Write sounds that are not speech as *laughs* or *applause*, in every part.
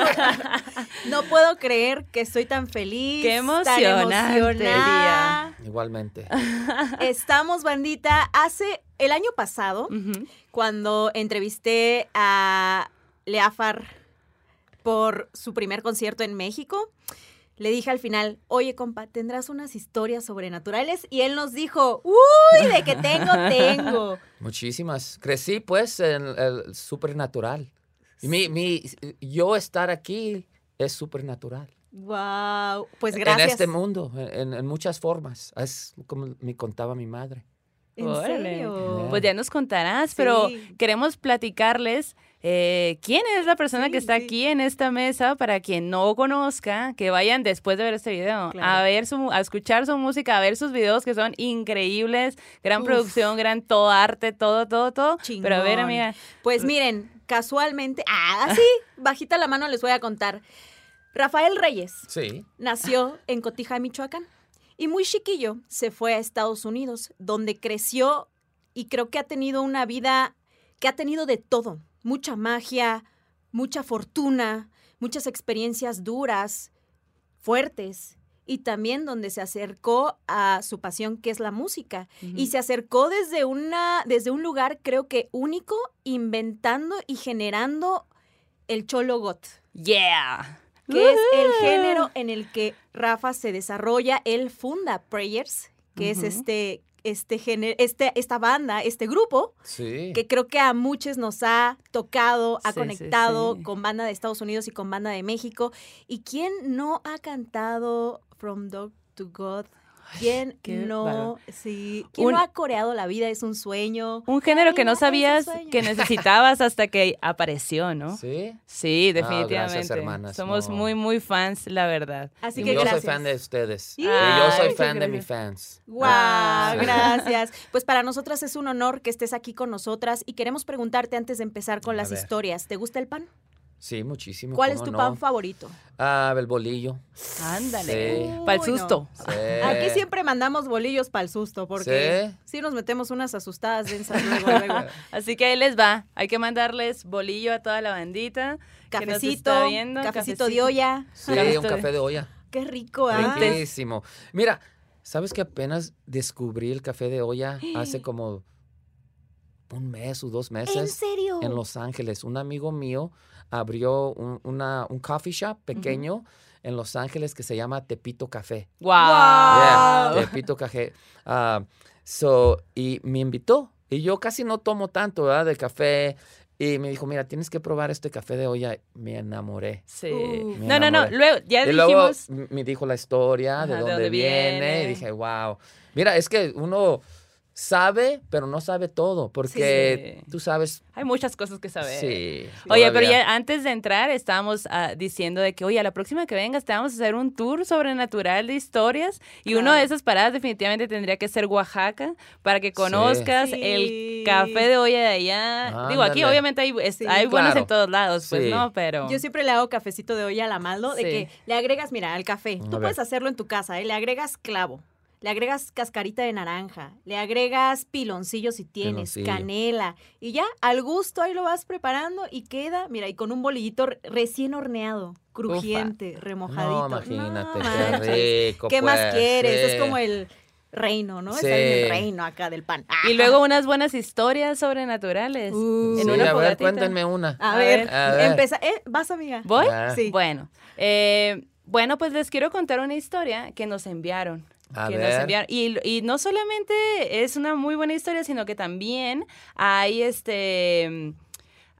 *laughs* No puedo creer que estoy tan feliz. Qué tan emocionante emocionada. Igualmente. Estamos, bandita. Hace el año pasado, cuando entrevisté a Leafar por su primer concierto en México, le dije al final, oye, compa, ¿tendrás unas historias sobrenaturales? Y él nos dijo, uy, de que tengo, tengo. *laughs* Muchísimas. Crecí pues en el supernatural. Y mi, mi, yo estar aquí es supernatural. Wow, pues gracias. En este mundo, en, en muchas formas. Es como me contaba mi madre. ¿En Órale. serio? Pues ya nos contarás, pero queremos platicarles eh, quién es la persona Sí, que está sí. aquí en esta mesa para quien no conozca, que vayan después de ver este video a ver su, a escuchar su música, a ver sus videos que son increíbles, gran Uf. producción, gran todo arte, todo, todo, todo. Pero a ver, Chingón. amiga, Pues miren, casualmente, ah, así, *laughs* bajita la mano les voy a contar. Rafael Reyes Sí. nació en Cotija, Michoacán, y muy chiquillo se fue a Estados Unidos, donde creció y creo que ha tenido una vida que ha tenido de todo, mucha magia, mucha fortuna, muchas experiencias duras, fuertes. Y también donde se acercó a su pasión, que es la música. Y se acercó desde, una, desde un lugar, creo que único, inventando y generando el cholo got, yeah. que es el género en el que Rafa se desarrolla. Él funda Prayers, que es este, este género, este, esta banda, este grupo, Sí. que creo que a muchos nos ha tocado, ha sí, conectado sí. con banda de Estados Unidos y con banda de México. ¿Y quién no ha cantado From Dog to God? ¿Quién qué no? Sí. ¿Quién Un- no ha coreado La vida es un sueño? Un género que no sabías que necesitabas hasta que apareció, ¿no? Sí. Sí, No, definitivamente. gracias, hermanas, Somos no. muy, muy fans, la verdad. Así Y que yo gracias. soy fan de ustedes. Sí. Y yo soy Ay, fan de mis fans. ¡Wow! Ah. Gracias. Pues para nosotras es un honor que estés aquí con nosotras y queremos preguntarte antes de empezar con A las ver. historias. ¿Te gusta el pan? Sí, muchísimo. ¿Cuál es ¿cómo tu no? pan favorito? Ah, el bolillo. Ándale. Sí. Para el no. susto. Sí. Aquí siempre mandamos bolillos para el susto porque ¿Sí? sí nos metemos unas asustadas densas luego, luego. *laughs* Así que ahí les va. Hay que mandarles bolillo a toda la bandita. que nos Cafecito, viendo, cafecito de olla. Sí, un café de olla. Qué rico, ¿ah? Riquísimo. Mira, ¿sabes que apenas descubrí el café de olla hace *gasps* como un mes o dos ¿En meses serio? en Los Ángeles? Un amigo mío abrió un, una- un coffee shop pequeño en Los Ángeles que se llama Tepito Café. Wow. Yeah, Tepito Café. Ah, so, y me invitó. Y yo casi no tomo tanto, ¿verdad? De café. Y me dijo, mira, tienes que probar este café de olla. Me enamoré. Sí. Uh, Me no, no, no. Luego, ya y luego dijimos. m- me dijo la historia de Ajá, de dónde, dónde viene, viene. Y dije, wow. Mira, es que uno sabe, pero no sabe todo. Porque Sí. tú sabes. Hay muchas cosas que saber. Sí. Oye, pero ya antes de entrar estábamos ah, diciendo de que, oye, a la próxima que vengas te vamos a hacer un tour sobrenatural de historias y una de Claro. esas paradas definitivamente tendría que ser Oaxaca para que conozcas Sí. el café de olla de allá. Digo, aquí Ándale. obviamente hay, es- Sí, hay buenos claro. en todos lados, pues Sí. no, pero... Yo siempre le hago cafecito de olla a la Maldo, de que le agregas, mira, al café. A Tú ver. puedes hacerlo en tu casa, ¿eh? Le agregas clavo, le agregas cascarita de naranja, le agregas piloncillo si tienes, Piloncillo. canela. Y ya, al gusto ahí lo vas preparando y queda, mira, y con un bolillito re- recién horneado, crujiente, remojadito. No, imagínate, No qué manches. rico. ¿Qué más quieres? sí. Es como el reino, ¿no? Sí. En el reino acá del pan. Y luego unas buenas historias sobrenaturales. Uh. en Sí, una a ver, cuéntenme una. A, A ver, ver. A ver. empeza. ¿Eh? ¿Vas, amiga? ¿Voy? Ah. Sí. Bueno, eh, bueno, pues les quiero contar una historia que nos enviaron. A que nos ver. enviaron. Y, y no solamente es una muy buena historia, sino que también hay este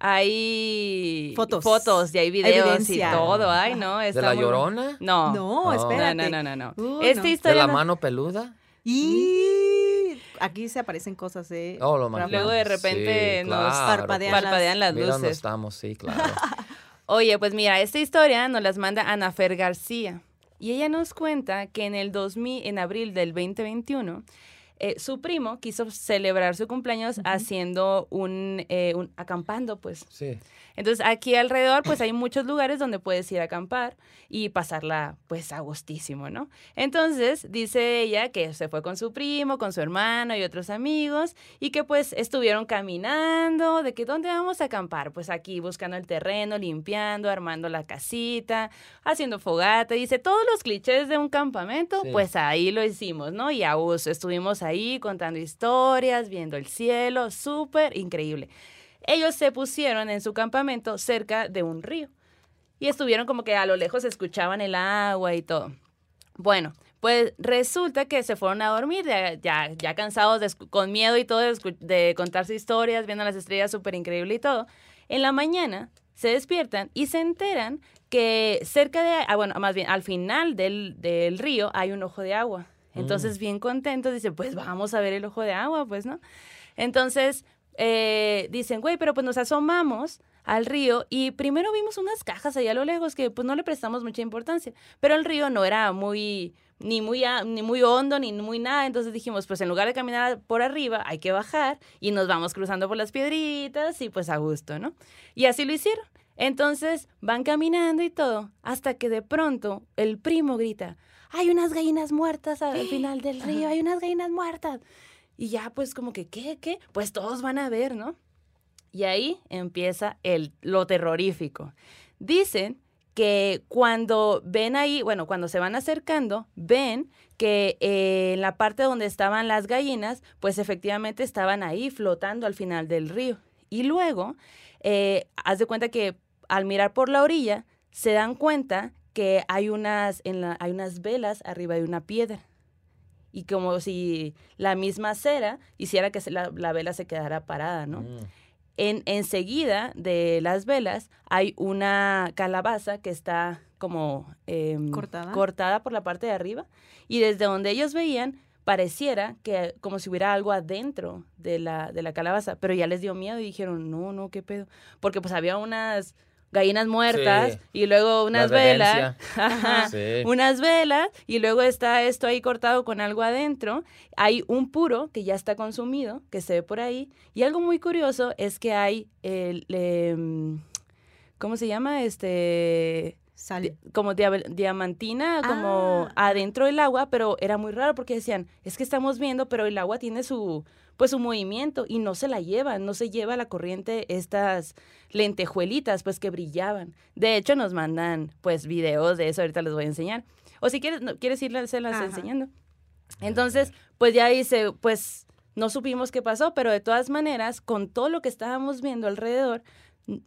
hay Fotos. fotos y hay videos Evidencia. y todo. Ay, no, ¿De la muy- llorona? No. No, espérate. No, no, no, no. Esta no. ¿De historia la no- mano peluda? Y aquí se aparecen cosas, ¿eh? Oh, lo. Luego de repente Sí, nos claro, parpadean pues, parpadean las mira luces. estamos, sí, claro. *laughs* Oye, pues mira, esta historia nos las manda Ana Fer García. Y ella nos cuenta que en el 2000, en abril del 2021, eh, su primo quiso celebrar su cumpleaños haciendo un, eh, un, acampando, pues. Sí. Entonces, aquí alrededor, pues hay muchos lugares donde puedes ir a acampar y pasarla, pues, a gustísimo, ¿no? Entonces, dice ella que se fue con su primo, con su hermano y otros amigos y que, pues, estuvieron caminando, de que, ¿dónde vamos a acampar? Pues aquí, buscando el terreno, limpiando, armando la casita, haciendo fogata. Dice, todos los clichés de un campamento, pues ahí lo hicimos, ¿no? Y a uso, estuvimos ahí contando historias, viendo el cielo, súper increíble ellos se pusieron en su campamento cerca de un río y estuvieron como que a lo lejos escuchaban el agua y todo. Bueno, pues resulta que se fueron a dormir, ya, ya, cansados, con miedo y todo, de, contarse historias, viendo las estrellas súper increíble y todo. En la mañana se despiertan y se enteran que cerca de, ah, bueno, más bien al final del, del río hay un ojo de agua. Entonces, mm. bien contentos, dicen, pues vamos a ver el ojo de agua, pues, ¿no? Entonces, eh, dicen, güey, pero pues nos asomamos al río y primero vimos unas cajas allá a lo lejos que pues no le prestamos mucha importancia, pero el río no era muy ni muy ni muy hondo ni muy nada, entonces dijimos, pues en lugar de caminar por arriba, hay que bajar y nos vamos cruzando por las piedritas y pues a gusto, ¿no? Y así lo hicieron. Entonces van caminando y todo, hasta que de pronto el primo grita, hay unas gallinas muertas al *gasps* final del río, hay unas gallinas muertas. Y ya pues como que, ¿qué? ¿Qué? Pues todos van a ver, ¿no? Y ahí empieza el, lo terrorífico. Dicen que cuando ven ahí, bueno, cuando se van acercando, ven que eh, en la parte donde estaban las gallinas, pues efectivamente estaban ahí flotando al final del río. Y luego, eh, haz de cuenta que al mirar por la orilla, se dan cuenta que hay unas, en la, hay unas velas arriba de una piedra y como si la misma cera hiciera que la, vela se quedara parada, ¿no? Mm. En, enseguida de las velas hay una calabaza que está como em, ¿Cortada? cortada por la parte de arriba y desde donde ellos veían pareciera que como si hubiera algo adentro de la, de la calabaza, pero ya les dio miedo y dijeron, no, no, qué pedo, porque pues había unas gallinas muertas y luego unas velas, *laughs* unas velas y luego está esto ahí cortado con algo adentro. Hay un puro que ya está consumido, que se ve por ahí. Y algo muy curioso es que hay el, em, ¿cómo se llama? Este... como diamantina, como ah. adentro del agua, pero era muy raro porque decían, es que estamos viendo, pero el agua tiene su, pues su movimiento y no se la lleva, no se lleva la corriente estas lentejuelitas pues que brillaban. De hecho nos mandan pues videos de eso, ahorita les voy a enseñar. O si quieres, no, quieres irlas enseñando. Entonces, pues ya dice, pues no supimos qué pasó, pero de todas maneras, con todo lo que estábamos viendo alrededor,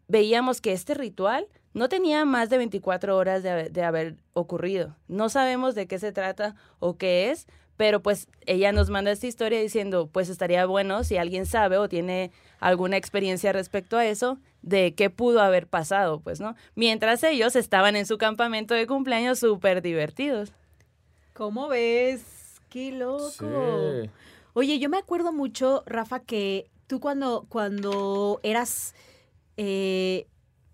veíamos que este ritual no tenía más de 24 horas de, de, haber ocurrido. No sabemos de qué se trata o qué es, pero pues ella nos manda esta historia diciendo, pues estaría bueno si alguien sabe o tiene alguna experiencia respecto a eso, de qué pudo haber pasado, pues, ¿no? Mientras ellos estaban en su campamento de cumpleaños súper divertidos. ¿Cómo ves? ¡Qué loco! Oye, yo me acuerdo mucho, Rafa, que tú cuando, cuando eras eh,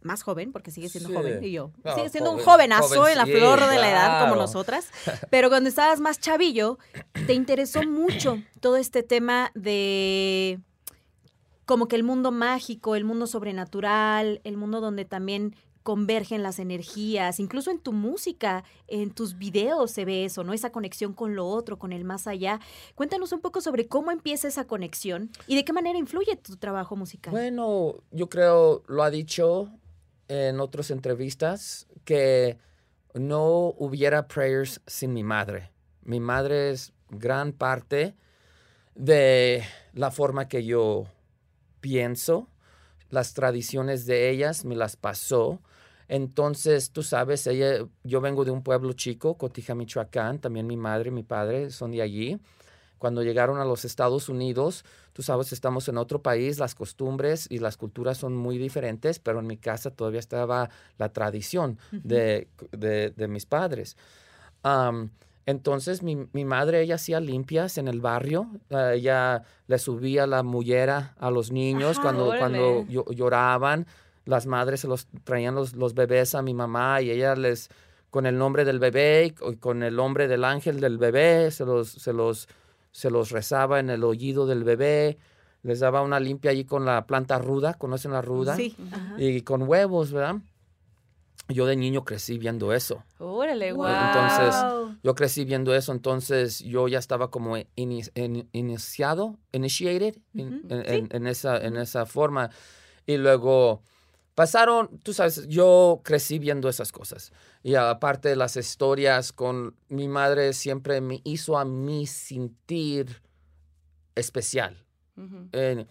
más joven, porque sigue siendo joven, y yo. sigue siendo un jovenazo en la flor de la edad como nosotras. Pero cuando estabas más chavillo, te interesó mucho todo este tema de como que el mundo mágico, el mundo sobrenatural, el mundo donde también convergen las energías, incluso en tu música, en tus videos se ve eso, ¿no? Esa conexión con lo otro, con el más allá. Cuéntanos un poco sobre cómo empieza esa conexión y de qué manera influye tu trabajo musical. Bueno, yo creo, lo ha dicho en otras entrevistas que no hubiera prayers sin mi madre. Mi madre es gran parte de la forma que yo pienso, las tradiciones de ellas me las pasó. Entonces, tú sabes, ella, yo vengo de un pueblo chico, Cotija, Michoacán, también mi madre y mi padre son de allí cuando llegaron a los Estados Unidos, tú sabes, estamos en otro país, las costumbres y las culturas son muy diferentes, pero en mi casa todavía estaba la tradición de, mis padres. entonces mi, madre, ella hacía limpias en el barrio, ella le subía la mullera a los niños cuando, cuando lloraban, las madres se los traían los, los, bebés a mi mamá y ella les, con el nombre del bebé y con el nombre del ángel del bebé, se los, se los se los rezaba en el oído del bebé, les daba una limpia allí con la planta ruda, ¿conocen la ruda? Sí. ajá. Y con huevos, ¿verdad? Yo de niño crecí viendo eso. Órale, Wow. Entonces, Yo crecí viendo eso, entonces yo ya estaba como ini- in- iniciado, initiated in- Ujú, en, sí. en- en esa, en esa forma. Y luego pasaron, tú sabes, yo crecí viendo esas cosas. Y aparte de las historias con mi madre siempre me hizo a mí sentir especial. Ujú. Eh,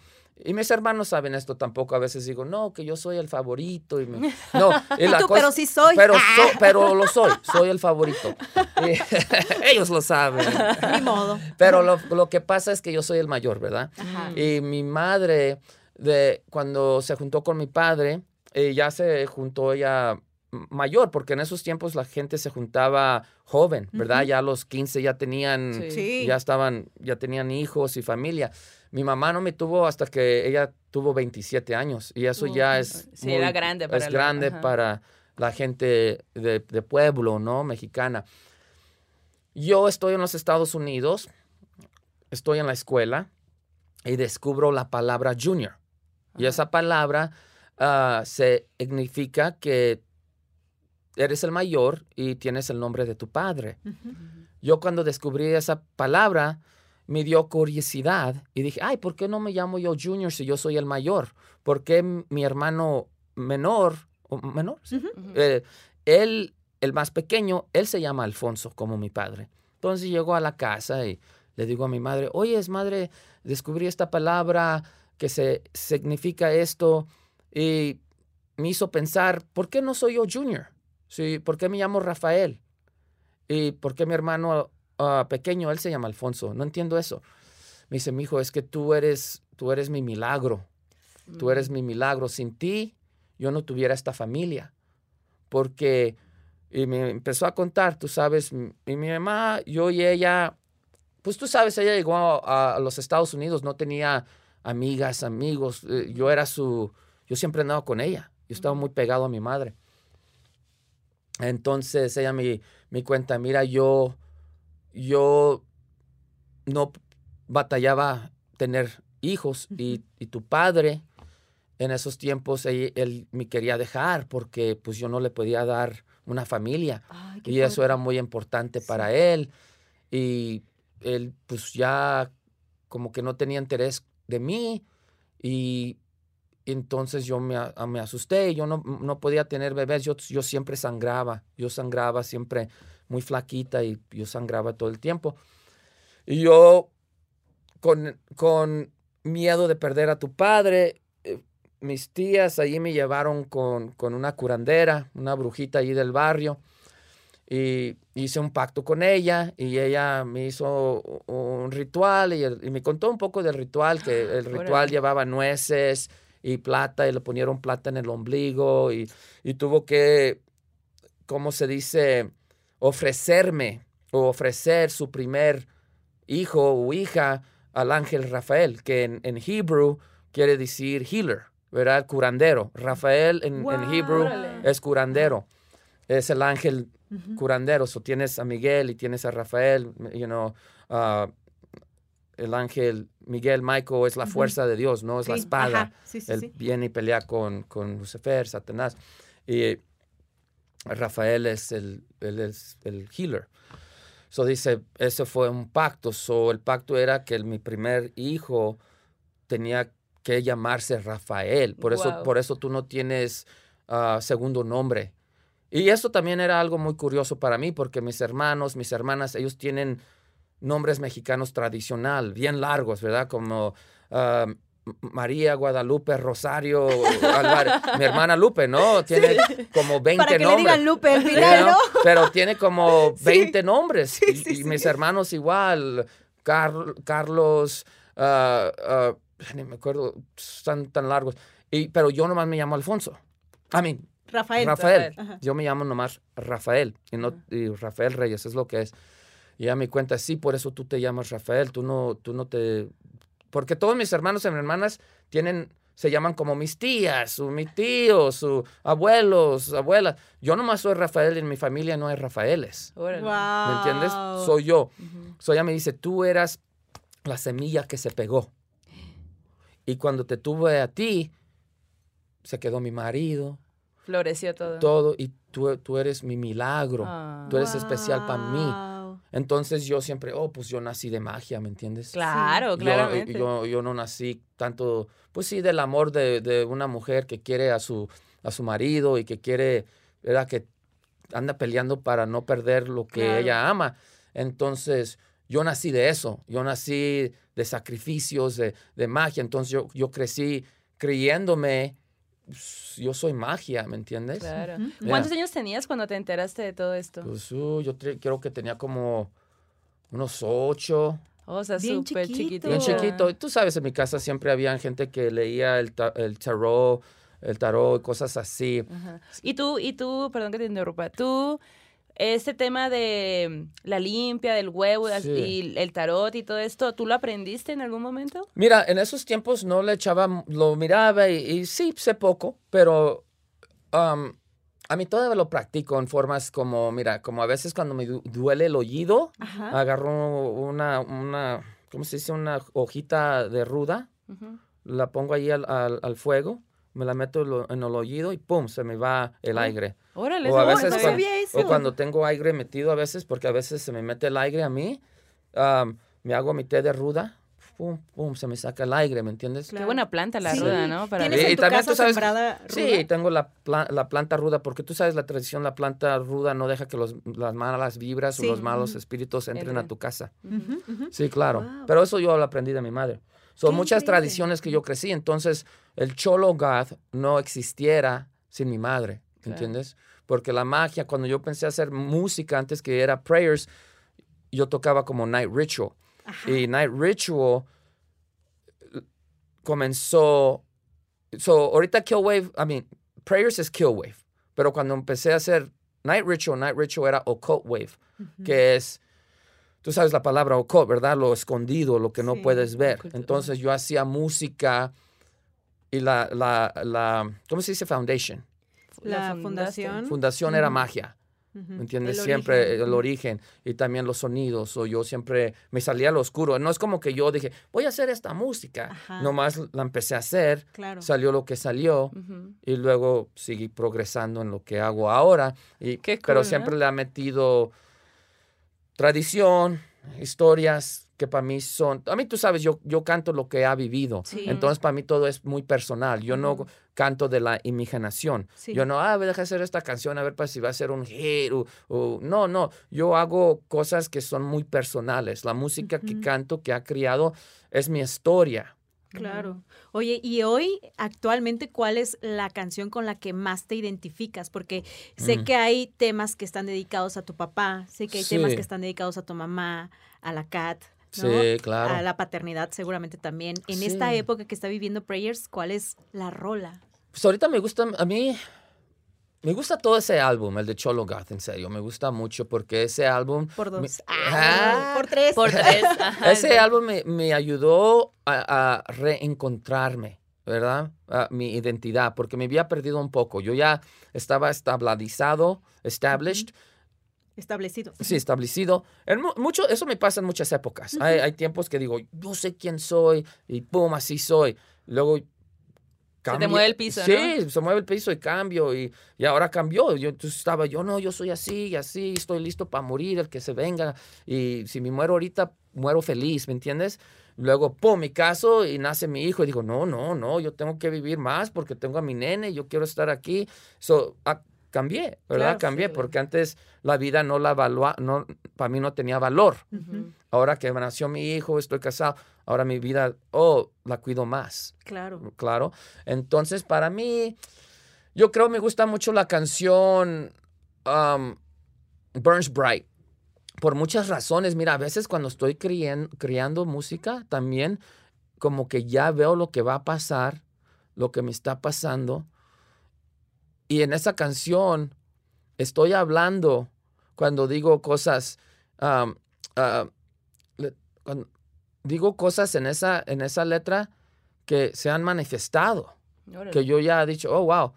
y mis hermanos saben esto tampoco. A veces digo, no, que yo soy el favorito. Y me- *laughs* No, y la tú, cosa- pero sí soy. pero, Ah, so- pero lo soy, soy el favorito. Y *laughs* *laughs* ellos lo saben. Ni modo. Pero lo, lo que pasa es que yo soy el mayor, ¿verdad? Ajá. Y mi madre, de, cuando se juntó con mi padre, eh, ya se juntó ella mayor, porque en esos tiempos la gente se juntaba joven, ¿verdad? Ya a los 15 ya tenían, Sí. Ya estaban, ya tenían hijos y familia. Mi mamá no me tuvo hasta que ella tuvo 27 años y eso ya es sí, era grande para es la- grande ajá. para la gente de, de pueblo, ¿no? Mexicana. Yo estoy en los Estados Unidos, estoy en la escuela y descubro la palabra junior. Y esa palabra ah, se significa que eres el mayor y tienes el nombre de tu padre. Yo cuando descubrí esa palabra me dio curiosidad y dije, ay, ¿por qué no me llamo yo Junior si yo soy el mayor? ¿Por qué mi hermano menor, o menor? Eh, él, el más pequeño, él se llama Alfonso como mi padre. Entonces llego a la casa y le digo a mi madre, oye, es madre, descubrí esta palabra que se significa esto y me hizo pensar, ¿por qué no soy yo Junior? Sí, ¿Por qué me llamo Rafael? ¿Y por qué mi hermano ah, pequeño, él se llama Alfonso? No entiendo eso. Me dice, mi hijo, es que tú eres, tú eres mi milagro. Tú eres mi milagro. Sin ti, yo no tuviera esta familia. Porque, y me empezó a contar, tú sabes, y mi mamá, yo y ella, pues tú sabes, ella llegó a, a los Estados Unidos, no tenía amigas, amigos. eh, Yo era su, yo siempre andaba con ella. Yo estaba muy pegado a mi madre. Entonces ella me, me cuenta, mira, yo, yo no batallaba tener hijos y, y tu padre en esos tiempos él, él me quería dejar porque pues yo no le podía dar una familia Ay, y eso padre. era muy importante Sí. para él y él pues ya como que no tenía interés de mí y entonces yo me, me asusté, yo no, no podía tener bebés, yo, yo siempre sangraba, yo sangraba siempre muy flaquita y yo sangraba todo el tiempo. Y yo con, con miedo de perder a tu padre, eh, mis tías allí me llevaron con, con una curandera, una brujita allí del barrio, y hice un pacto con ella, y ella me hizo un ritual, y, el- y me contó un poco del ritual, que el ritual Órale. llevaba nueces y plata, y le ponieron plata en el ombligo, y, y tuvo que, ¿cómo se dice?, ofrecerme o ofrecer su primer hijo o hija al ángel Rafael, que en, en Hebrew quiere decir healer, ¿verdad? Curandero. Rafael en. Hebrew Órale. es curandero. Es el ángel curandero. So, tienes a Miguel y tienes a Rafael, you know, ah, el ángel Miguel, Michael, es la fuerza de Dios, no es la espada. Sí, sí, Él viene y pelea con, con Lucifer, Satanás. Y Rafael es el, él es el healer. So dice, ese fue un pacto. So el pacto era que mi primer hijo tenía que llamarse Rafael. Por eso, por eso tú no tienes ah, segundo nombre. Y eso también era algo muy curioso para mí, porque mis hermanos, mis hermanas, ellos tienen nombres mexicanos tradicional, bien largos, ¿verdad? Como M- María, Guadalupe, Rosario, Álvarez. Mi hermana Lupe, ¿no? Tiene como 20 Para que le nombres. digan Lupe al final, ¿no? Pero tiene como *laughs* Sí. 20 nombres. Sí, y, sí, y sí. mis hermanos igual. Car- Carlos, ah, ah, ni me acuerdo, están tan largos. Y, pero yo nomás me llamo Alfonso. A mí, Rafael. Rafael. Ajá. Yo me llamo nomás Rafael. Y, no, y Rafael Reyes es lo que es. Y ya me cuenta, sí, por eso tú te llamas Rafael. Tú no, tú no te... Porque todos mis hermanos y mis hermanas tienen, se llaman como mis tías, o mis tíos, o abuelos, abuelas. Yo nomás soy Rafael y en mi familia no hay Rafaeles. Órale. ¿Me entiendes? Soy yo. Ujú. So ella me dice, tú eras la semilla que se pegó. Y cuando te tuve a ti, se quedó mi marido, Floreció todo. todo, y tú, tú eres mi milagro. Ah. Tú eres especial para mí. Entonces yo siempre, oh, pues yo nací de magia, ¿me entiendes? Claro, Yo- claramente. Yo, yo, no nací tanto, pues sí, del amor de, de una mujer que quiere a su, a su marido y que quiere, ¿verdad? Que anda peleando para no perder lo que Claro. ella ama. Entonces, yo nací de eso. Yo nací de sacrificios, de, de magia. Entonces, yo, yo crecí creyéndome, pues, yo soy magia, ¿me entiendes? Claro. ¿Cuántos años tenías cuando te enteraste de todo esto? Pues uh, yo creo que tenía como unos ocho. o sea, Bien súper chiquito. Bien chiquito. Tú sabes, en mi casa siempre había gente que leía el, ta- el tarot, el tarot y cosas así. Ajá. Y tú, y tú, perdón que te interrumpa, tú, este tema de mm, la limpia, del huevo Sí. y el tarot y todo esto, ¿tú lo aprendiste en algún momento? Mira, en esos tiempos no le echaba, lo miraba y, y sí, sé poco, pero um, a mí todavía lo practico en formas como, mira, como a veces cuando me du- duele el oído, Ajá. agarro una, una, ¿cómo se dice? Una hojita de ruda, la pongo ahí al, al- al fuego, me la meto lo- en el oído y ¡pum! se me va el Oh, aire. Órale, O a no veces cuando, o cuando tengo aire metido a veces, porque a veces se me mete el aire a mí, um, me hago mi té de ruda, pum, pum, se me saca el aire, ¿me entiendes? Qué buena planta la Sí. ruda, ¿no? Para ¿Tienes Y- en y tu también casa tú sabes- sembrada Sí, ruda? tengo la, la planta ruda, porque tú sabes la tradición, la planta ruda no deja que los, las malas vibras Sí. o los malos espíritus entren a tu casa. Sí, claro. Wow. Pero eso yo lo aprendí de mi madre. Son Qué muchas increíble. tradiciones que yo crecí. Entonces, el Cholo Goth no existiera sin mi madre. Claro. ¿Entiendes? Porque la magia, cuando yo pensé hacer música antes que era prayers, yo tocaba como Night Ritual. Ajá. Y Night Ritual comenzó. So, ahorita Killwave, I mean, Prayers es Killwave. Pero cuando empecé a hacer Night Ritual, Night Ritual era Occult Wave, Ujú. que es. Tú sabes la palabra occult, ¿verdad? Lo escondido, lo que no Sí, puedes ver. Entonces yo hacía música y la, la, la ¿cómo se dice? Foundation. La fundación. Fundación era magia. ¿Me entiendes? El siempre origen. el origen y también los sonidos. O yo siempre me salía lo oscuro. No es como que yo dije, voy a hacer esta música. Ajá. Nomás la empecé a hacer, Claro. salió lo que salió y luego seguí progresando en lo que hago ahora. Y, Qué pero siempre le ha metido tradición, historias que para mí son... A mí tú sabes, yo, yo canto lo que ha vivido. Sí. Entonces para mí todo es muy personal. Yo no canto de la imaginación. Sí. Yo no, ah, deja hacer esta canción a ver para si va a ser un hit. o- o- no, no. Yo hago cosas que son muy personales. La música que canto, que ha criado, es mi historia. Claro. Oye, y hoy, actualmente, ¿cuál es la canción con la que más te identificas? Porque sé Mm. que hay temas que están dedicados a tu papá, sé que hay temas que están dedicados a tu mamá, a la Cat, ¿no? Sí, claro. a la paternidad seguramente también. En Sí. esta época que está viviendo Prayers, ¿cuál es la rola? Pues ahorita me gusta, a mí, me gusta todo ese álbum, el de Cholo Goth, en serio. Me gusta mucho porque ese álbum... Por dos. me- Ah, Ah, por tres. Por *laughs* tres. ajá, Ese sí. álbum me, me ayudó a, a reencontrarme, ¿verdad? A mi identidad, porque me había perdido un poco. Yo ya estaba estabilizado, established, Establecido. sí, establecido. En mu- mucho, eso me pasa en muchas épocas. hay, hay tiempos que digo, yo sé quién soy y pum, así soy. Luego cambio. mueve el piso, Sí, se mueve el piso y cambio. Y, y ahora cambió. Yo entonces estaba, yo no, yo soy así y así, estoy listo para morir, el que se venga. Y si me muero ahorita, muero feliz, ¿me entiendes? Luego, pum, mi caso y nace mi hijo. Y digo, no, no, no, yo tengo que vivir más porque tengo a mi nene, yo quiero estar aquí. So, ah, cambié, ¿verdad? Claro, cambié sí. porque antes la vida no la evalua, no, para mí no tenía valor. Ahora que nació mi hijo, estoy casado, ahora mi vida, oh, la cuido más, Claro. claro. Entonces, para mí, yo creo me gusta mucho la canción um, Burns Bright. Por muchas razones, mira, a veces cuando estoy creando música, también como que ya veo lo que va a pasar, lo que me está pasando. Y en esa canción estoy hablando cuando digo cosas, um, ah, le- cuando digo cosas en esa, en esa letra que se han manifestado Órale. que yo ya he dicho, oh, wow,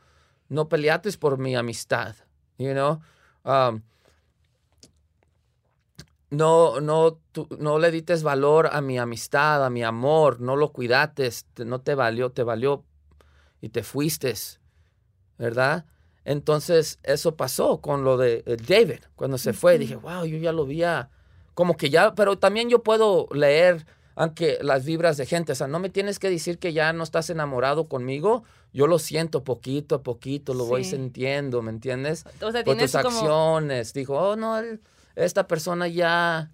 no peleates por mi amistad, you know. Um, no, no, tú- no le dites valor a mi amistad, a mi amor, no lo cuidates, te- no te valió, te valió y te fuiste, ¿verdad? Entonces, eso pasó con lo de eh, David, cuando se fue, dije, wow, yo ya lo vi, a- como que ya, pero también yo puedo leer, aunque las vibras de gente, o sea, no me tienes que decir que ya no estás enamorado conmigo, yo lo siento poquito a poquito, lo voy Sí. sintiendo, ¿me entiendes? O sea, por tienes tus como... acciones. Dijo, oh, no, él- esta persona ya,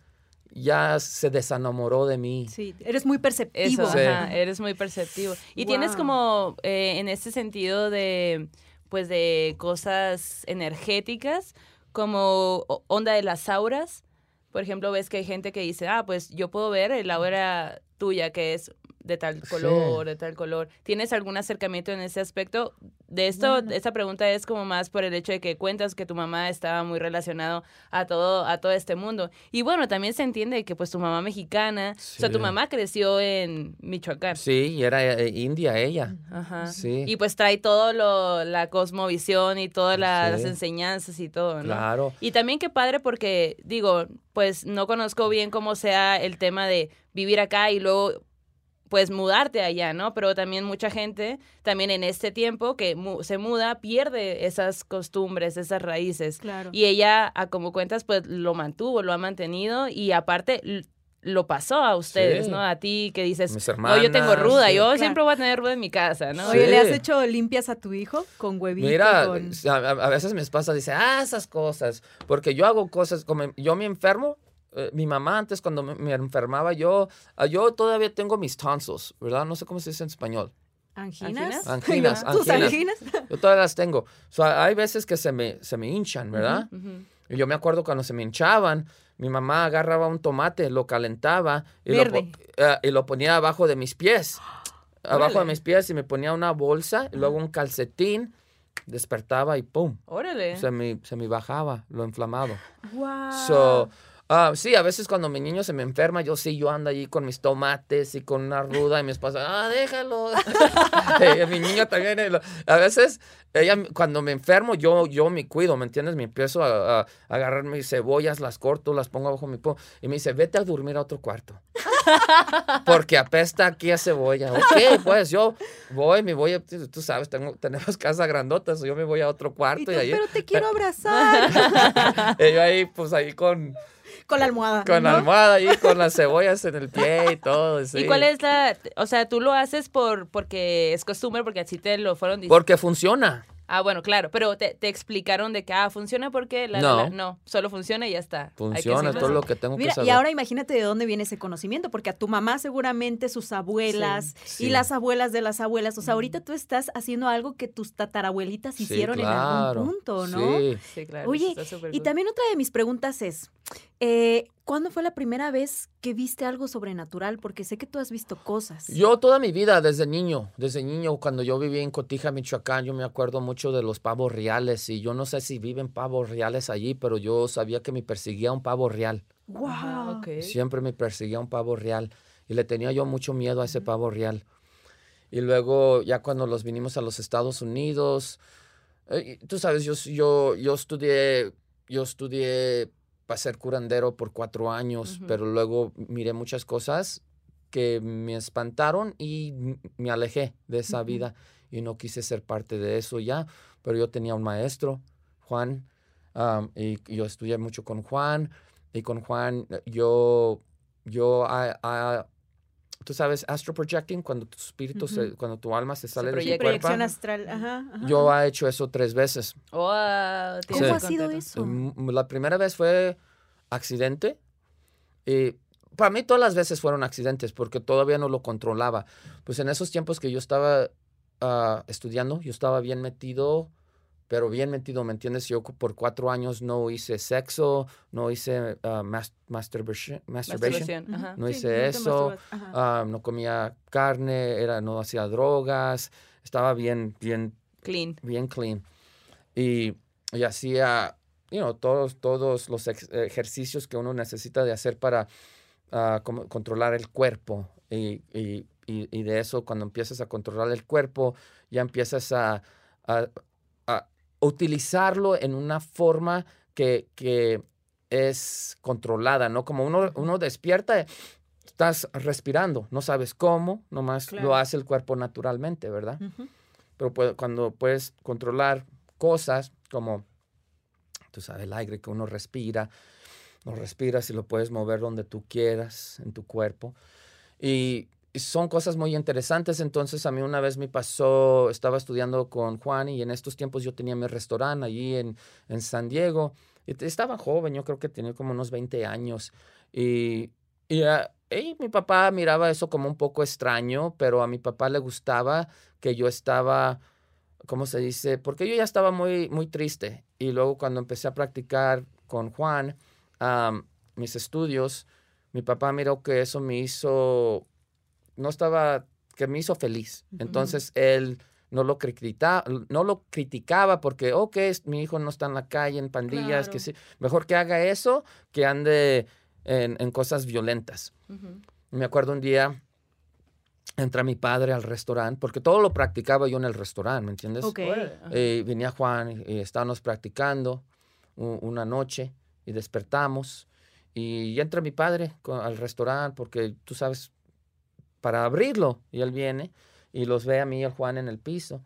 ya se desenamoró de mí. Sí, eres muy perceptivo. Eso, Sí. ajá, eres muy perceptivo. Y tienes Wow. como eh, en este sentido de, pues de cosas energéticas, como onda de las auras. Por ejemplo, ves que hay gente que dice, ah, pues yo puedo ver el aura tuya que es de tal Sí. color, de tal color. ¿Tienes algún acercamiento en ese aspecto? De esto, Bueno. esta pregunta es como más por el hecho de que cuentas que tu mamá estaba muy relacionado a todo, a todo este mundo. Y bueno, también se entiende que pues tu mamá mexicana, o sea, tu mamá creció en Michoacán. Sí, y era eh, india ella. Ajá. Sí. Y pues trae todo lo, la cosmovisión y todas la- las enseñanzas y todo, ¿no? Claro. Y también qué padre porque, digo, pues no conozco bien cómo sea el tema de vivir acá y luego pues mudarte allá, ¿no? Pero también mucha gente, también en este tiempo que mu- se muda, pierde esas costumbres, esas raíces. Claro. Y ella, a como cuentas, pues lo mantuvo, lo ha mantenido y aparte lo pasó a ustedes, Sí. ¿no? A ti que dices, Mis no, yo tengo hermanas, ruda, sí. yo Claro. siempre voy a tener ruda en mi casa, ¿no? Oye, Sí. ¿le has hecho limpias a tu hijo con huevito? Mira, con- a- a veces mi esposa dice, ah, esas cosas, porque yo hago cosas, como yo me enfermo, eh, mi mamá antes cuando me, me enfermaba, yo, ah, yo todavía tengo mis tonsils, ¿verdad? No sé cómo se dice en español. ¿Anginas? Anginas, ¿Tus anginas. anginas? Yo todavía las tengo. O sea, hay veces que se me, se me hinchan, ¿verdad? Y yo me acuerdo cuando se me hinchaban, mi mamá agarraba un tomate, lo calentaba y, lo, eh, y lo ponía abajo de mis pies. *gasps* Abajo de mis pies y me ponía una bolsa y luego un calcetín, despertaba y ¡pum! Órale. Se me, se me bajaba lo inflamado. Wow. So, ah, sí, a veces cuando mi niño se me enferma, yo sí, yo ando allí con mis tomates y con una ruda y mi esposa, ah, déjalo. *laughs* Eh, mi niño también. eh, lo- A veces, ella, cuando me enfermo, yo, yo me cuido, ¿me entiendes? Me empiezo a, a agarrar mis cebollas, las corto, las pongo abajo mi po y me dice, vete a dormir a otro cuarto. *laughs* Porque apesta aquí a cebolla. Ok, pues yo voy, me voy, a- tú tú sabes, tengo, tenemos casa grandota, so yo me voy a otro Y cuarto tú, y, ahí, pero te *laughs* quiero abrazar. y yo ahí, pues ahí con, con la almohada. con ¿no? almohada ahí, con las cebollas en el pie y todo. *laughs* sí. ¿Y cuál es la, o sea, tú lo haces por porque es costumbre, porque así te lo fueron diciendo? Porque funciona. Ah, bueno, claro, pero te, te explicaron de que, ah, funciona porque, la, la, No. la- no, solo funciona y ya está. Funciona, es todo lo que tengo Mira, que saber. y ahora imagínate de dónde viene ese conocimiento, porque a tu mamá seguramente sus abuelas Sí. y las abuelas de las abuelas, o sea, ahorita tú estás haciendo algo que tus tatarabuelitas Sí, hicieron en algún punto, ¿no? Sí. Sí, claro. Oye, está súper Y también otra de mis preguntas es, eh, ¿cuándo fue la primera vez que viste algo sobrenatural? Porque sé que tú has visto cosas. Yo toda mi vida, desde niño, desde niño, cuando yo vivía en Cotija, Michoacán, yo me acuerdo mucho de los pavos reales y yo no sé si viven pavos reales allí, pero yo sabía que me perseguía un pavo real. ¡Wow! Ok. Siempre me perseguía un pavo real y le tenía yo mucho miedo a ese pavo real. Y luego ya cuando los vinimos a los Estados Unidos, eh, tú sabes, yo, yo, yo estudié, yo estudié para ser curandero por cuatro años, pero luego miré muchas cosas que me espantaron y me alejé de esa vida y no quise ser parte de eso ya, pero yo tenía un maestro, Juan, y yo estudié mucho con Juan, y con Juan eh, yo, yo, ah, ah, tú sabes, astro projecting, cuando tu espíritu, se- cuando tu alma se sale de su proyecta. cuerpo. Proyección astral. Ajá, ajá. Yo he hecho eso tres veces. Wow, ¿Cómo ha sido eso? Mm, La primera vez fue accidente. Y para mí todas las veces fueron accidentes porque todavía no lo controlaba. Pues en esos tiempos que yo estaba ah, estudiando, yo estaba bien metido, pero bien metido, ¿me entiendes? Yo por cuatro años no hice sexo, no hice ah, mas- masturbation, no Sí, hice eso, ah, no comía carne, era, no hacía drogas, estaba bien, bien Clean. bien clean. Y, y hacía, you know, todos, todos los ex- ejercicios que uno necesita de hacer para ah, como controlar el cuerpo. Y, y- y- y de eso, cuando empiezas a controlar el cuerpo, ya empiezas a utilizarlo en una forma que, que, es controlada, ¿no? Como uno, uno despierta, estás respirando, no sabes cómo, nomás Claro. lo hace el cuerpo naturalmente, ¿verdad? Pero puede- cuando puedes controlar cosas como, tú sabes, el aire que uno respira, lo respiras y lo puedes mover donde tú quieras en tu cuerpo. Y son cosas muy interesantes. Entonces a mí una vez me pasó, estaba estudiando con Juan y en estos tiempos yo tenía mi restaurante allí en, en San Diego. Estaba joven, yo creo que tenía como unos 20 años. Y, y, ah, y mi papá miraba eso como un poco extraño, pero a mi papá le gustaba que yo estaba, ¿cómo se dice? Porque yo ya estaba muy, muy triste. Y luego cuando empecé a practicar con Juan am, mis estudios, mi papá miró que eso me hizo, no estaba, que me hizo feliz. Entonces él no lo, critica, no lo criticaba porque, ok, es- mi hijo no está en la calle, en pandillas, que sí. Mejor que haga eso que ande en, en cosas violentas. Me acuerdo un día, entra mi padre al restaurante, porque todo lo practicaba yo en el restaurante, ¿me entiendes? Ok. Órale, ajá. Eh, venía Juan y, estábamos practicando una noche y despertamos y entra mi padre al restaurante porque tú sabes, para abrirlo y él viene y los ve a mí y al Juan en el piso.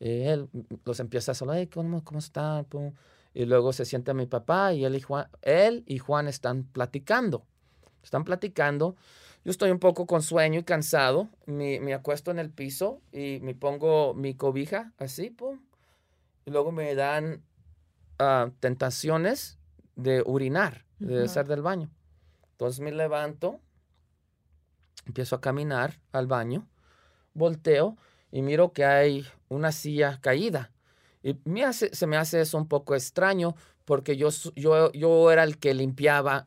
Y él los empieza a saludar, "Hey, ¿cómo, cómo están? Pum. Y luego se sienta mi papá y él y Juan, él y Juan están platicando. Están platicando. Yo estoy un poco con sueño y cansado. Me, me acuesto en el piso y me pongo mi cobija así, pum. Y luego me dan ah, tentaciones de urinar, de Ujú. hacer del baño. Entonces me levanto, empiezo a caminar al baño, volteo y miro que hay una silla caída. Y me hace- se me hace eso un poco extraño porque yo, yo, yo era el que limpiaba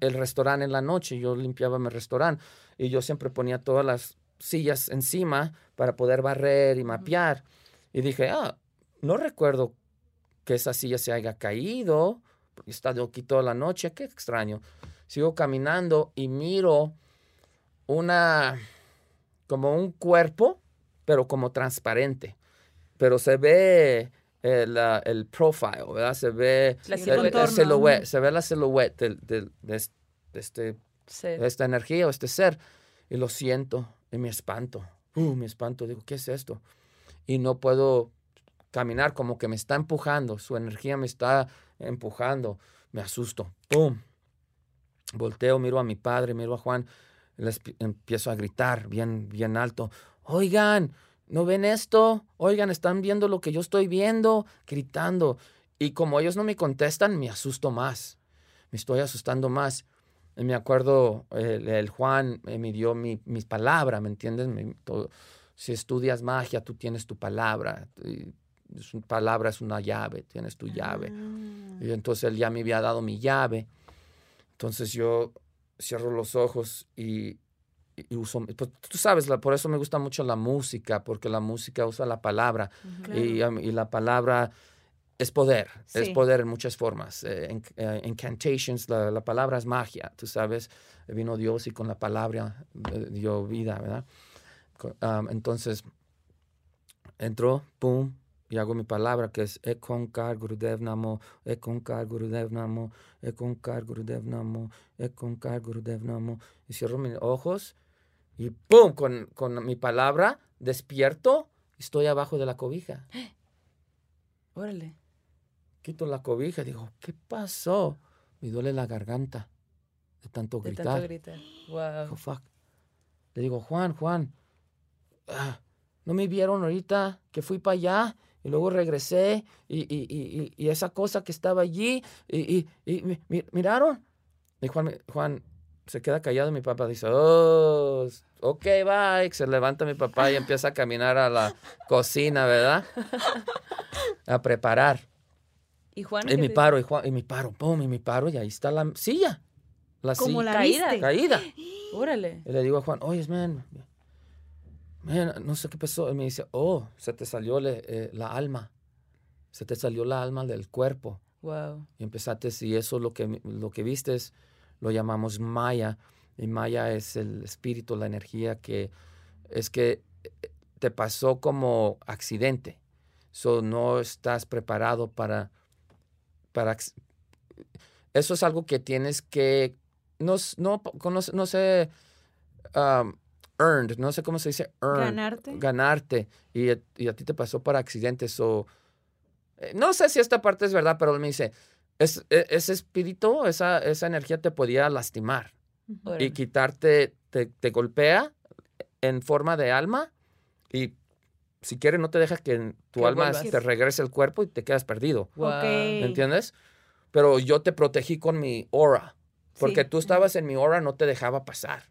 el restaurante en la noche, yo limpiaba mi restaurante y yo siempre ponía todas las sillas encima para poder barrer y mapear. Y dije, ah, no recuerdo que esa silla se haya caído, porque he estado aquí toda la noche, qué extraño. Sigo caminando y miro una, como un cuerpo, pero como transparente. Pero se ve el, ah, el profile, ¿verdad? Se ve La el- el silueta. silhouette, se ve la del- de, es- de este, de esta energía o este ser. Y lo siento y me espanto. Uh, me espanto. Digo, ¿qué es esto? Y no puedo caminar, como que me está empujando. Su energía me está empujando. Me asusto. ¡Pum! Volteo, miro a mi padre, miro a Juan. Les pi- empiezo a gritar bien, bien alto. Oigan, ¿no ven esto? Oigan, ¿están viendo lo que yo estoy viendo? Gritando. Y como ellos no me contestan, me asusto más. Me estoy asustando más. Y me acuerdo, el, el Juan eh, me dio mi, mi palabra, ¿me entiendes? Me- todo- si estudias magia, tú tienes tu palabra. palabra es una llave, tienes tu llave. Ah. Y entonces él ya me había dado mi llave. Entonces yo cierro los ojos y, y uso, pues, tú sabes, la- por eso me gusta mucho la música, porque la música usa la palabra Claro. y, y la palabra es poder, es poder en muchas formas. Eh, en- eh, incantations, la, la palabra es magia, tú sabes, vino Dios y con la palabra eh, dio vida, ¿verdad? Um, entonces, entro, pum, y hago mi palabra que es Ekonkar Gurudev Namo, Ekonkar Gurudev Namo, Ekonkar Gurudev Namo, Ekonkar Gurudev Namo. Y cierro mis ojos y pum, con, con mi palabra despierto y estoy abajo de la cobija. *gasps* Órale. Quito la cobija y digo, ¿qué pasó? Me duele la garganta de tanto De gritar. tanto gritar. Wow. Digo, "Fuck". Le digo, Juan, Juan, ah, ¿no me vieron ahorita que fui para allá? Y luego regresé y, y- y- y- esa cosa que estaba allí, y, mi- mi- ¿miraron? Y Juan, Juan se queda callado y mi papá dice, oh, ok, bye. Se levanta mi papá y empieza a caminar a la cocina, ¿verdad? A preparar. ¿Y Juan? Y te- paro, y, Juan, y me paro, pum, y me paro, y ahí está la silla. La Como silla la Caída. caída. *gasps* Órale. Y le digo a Juan, oye, man, no sé qué pasó. Y me dice, oh, se te salió le- eh, la alma. Se te salió la alma del cuerpo. Wow. Y empezaste, y eso lo que, lo que viste lo llamamos Maya. Y Maya es el espíritu, la energía que es que eh, te pasó como accidente. So, no estás preparado para, para... eso es algo que tienes que, no, no, no, sé- no sé, um, earned, no sé cómo se dice, earned, Ganarte. ganarte, y, a- y a ti te pasó por accidentes, o, eh, no sé si esta parte es verdad, pero él me dice, es, e- ese espíritu, esa, esa energía te podía lastimar y quitarte, te, te golpea en forma de alma y si quiere no te deja que tu Que alma vuelvas. te regrese el cuerpo y te quedas perdido. ¿Me entiendes? Pero yo te protegí con mi aura. Porque Sí. tú estabas en mi aura, no te dejaba pasar.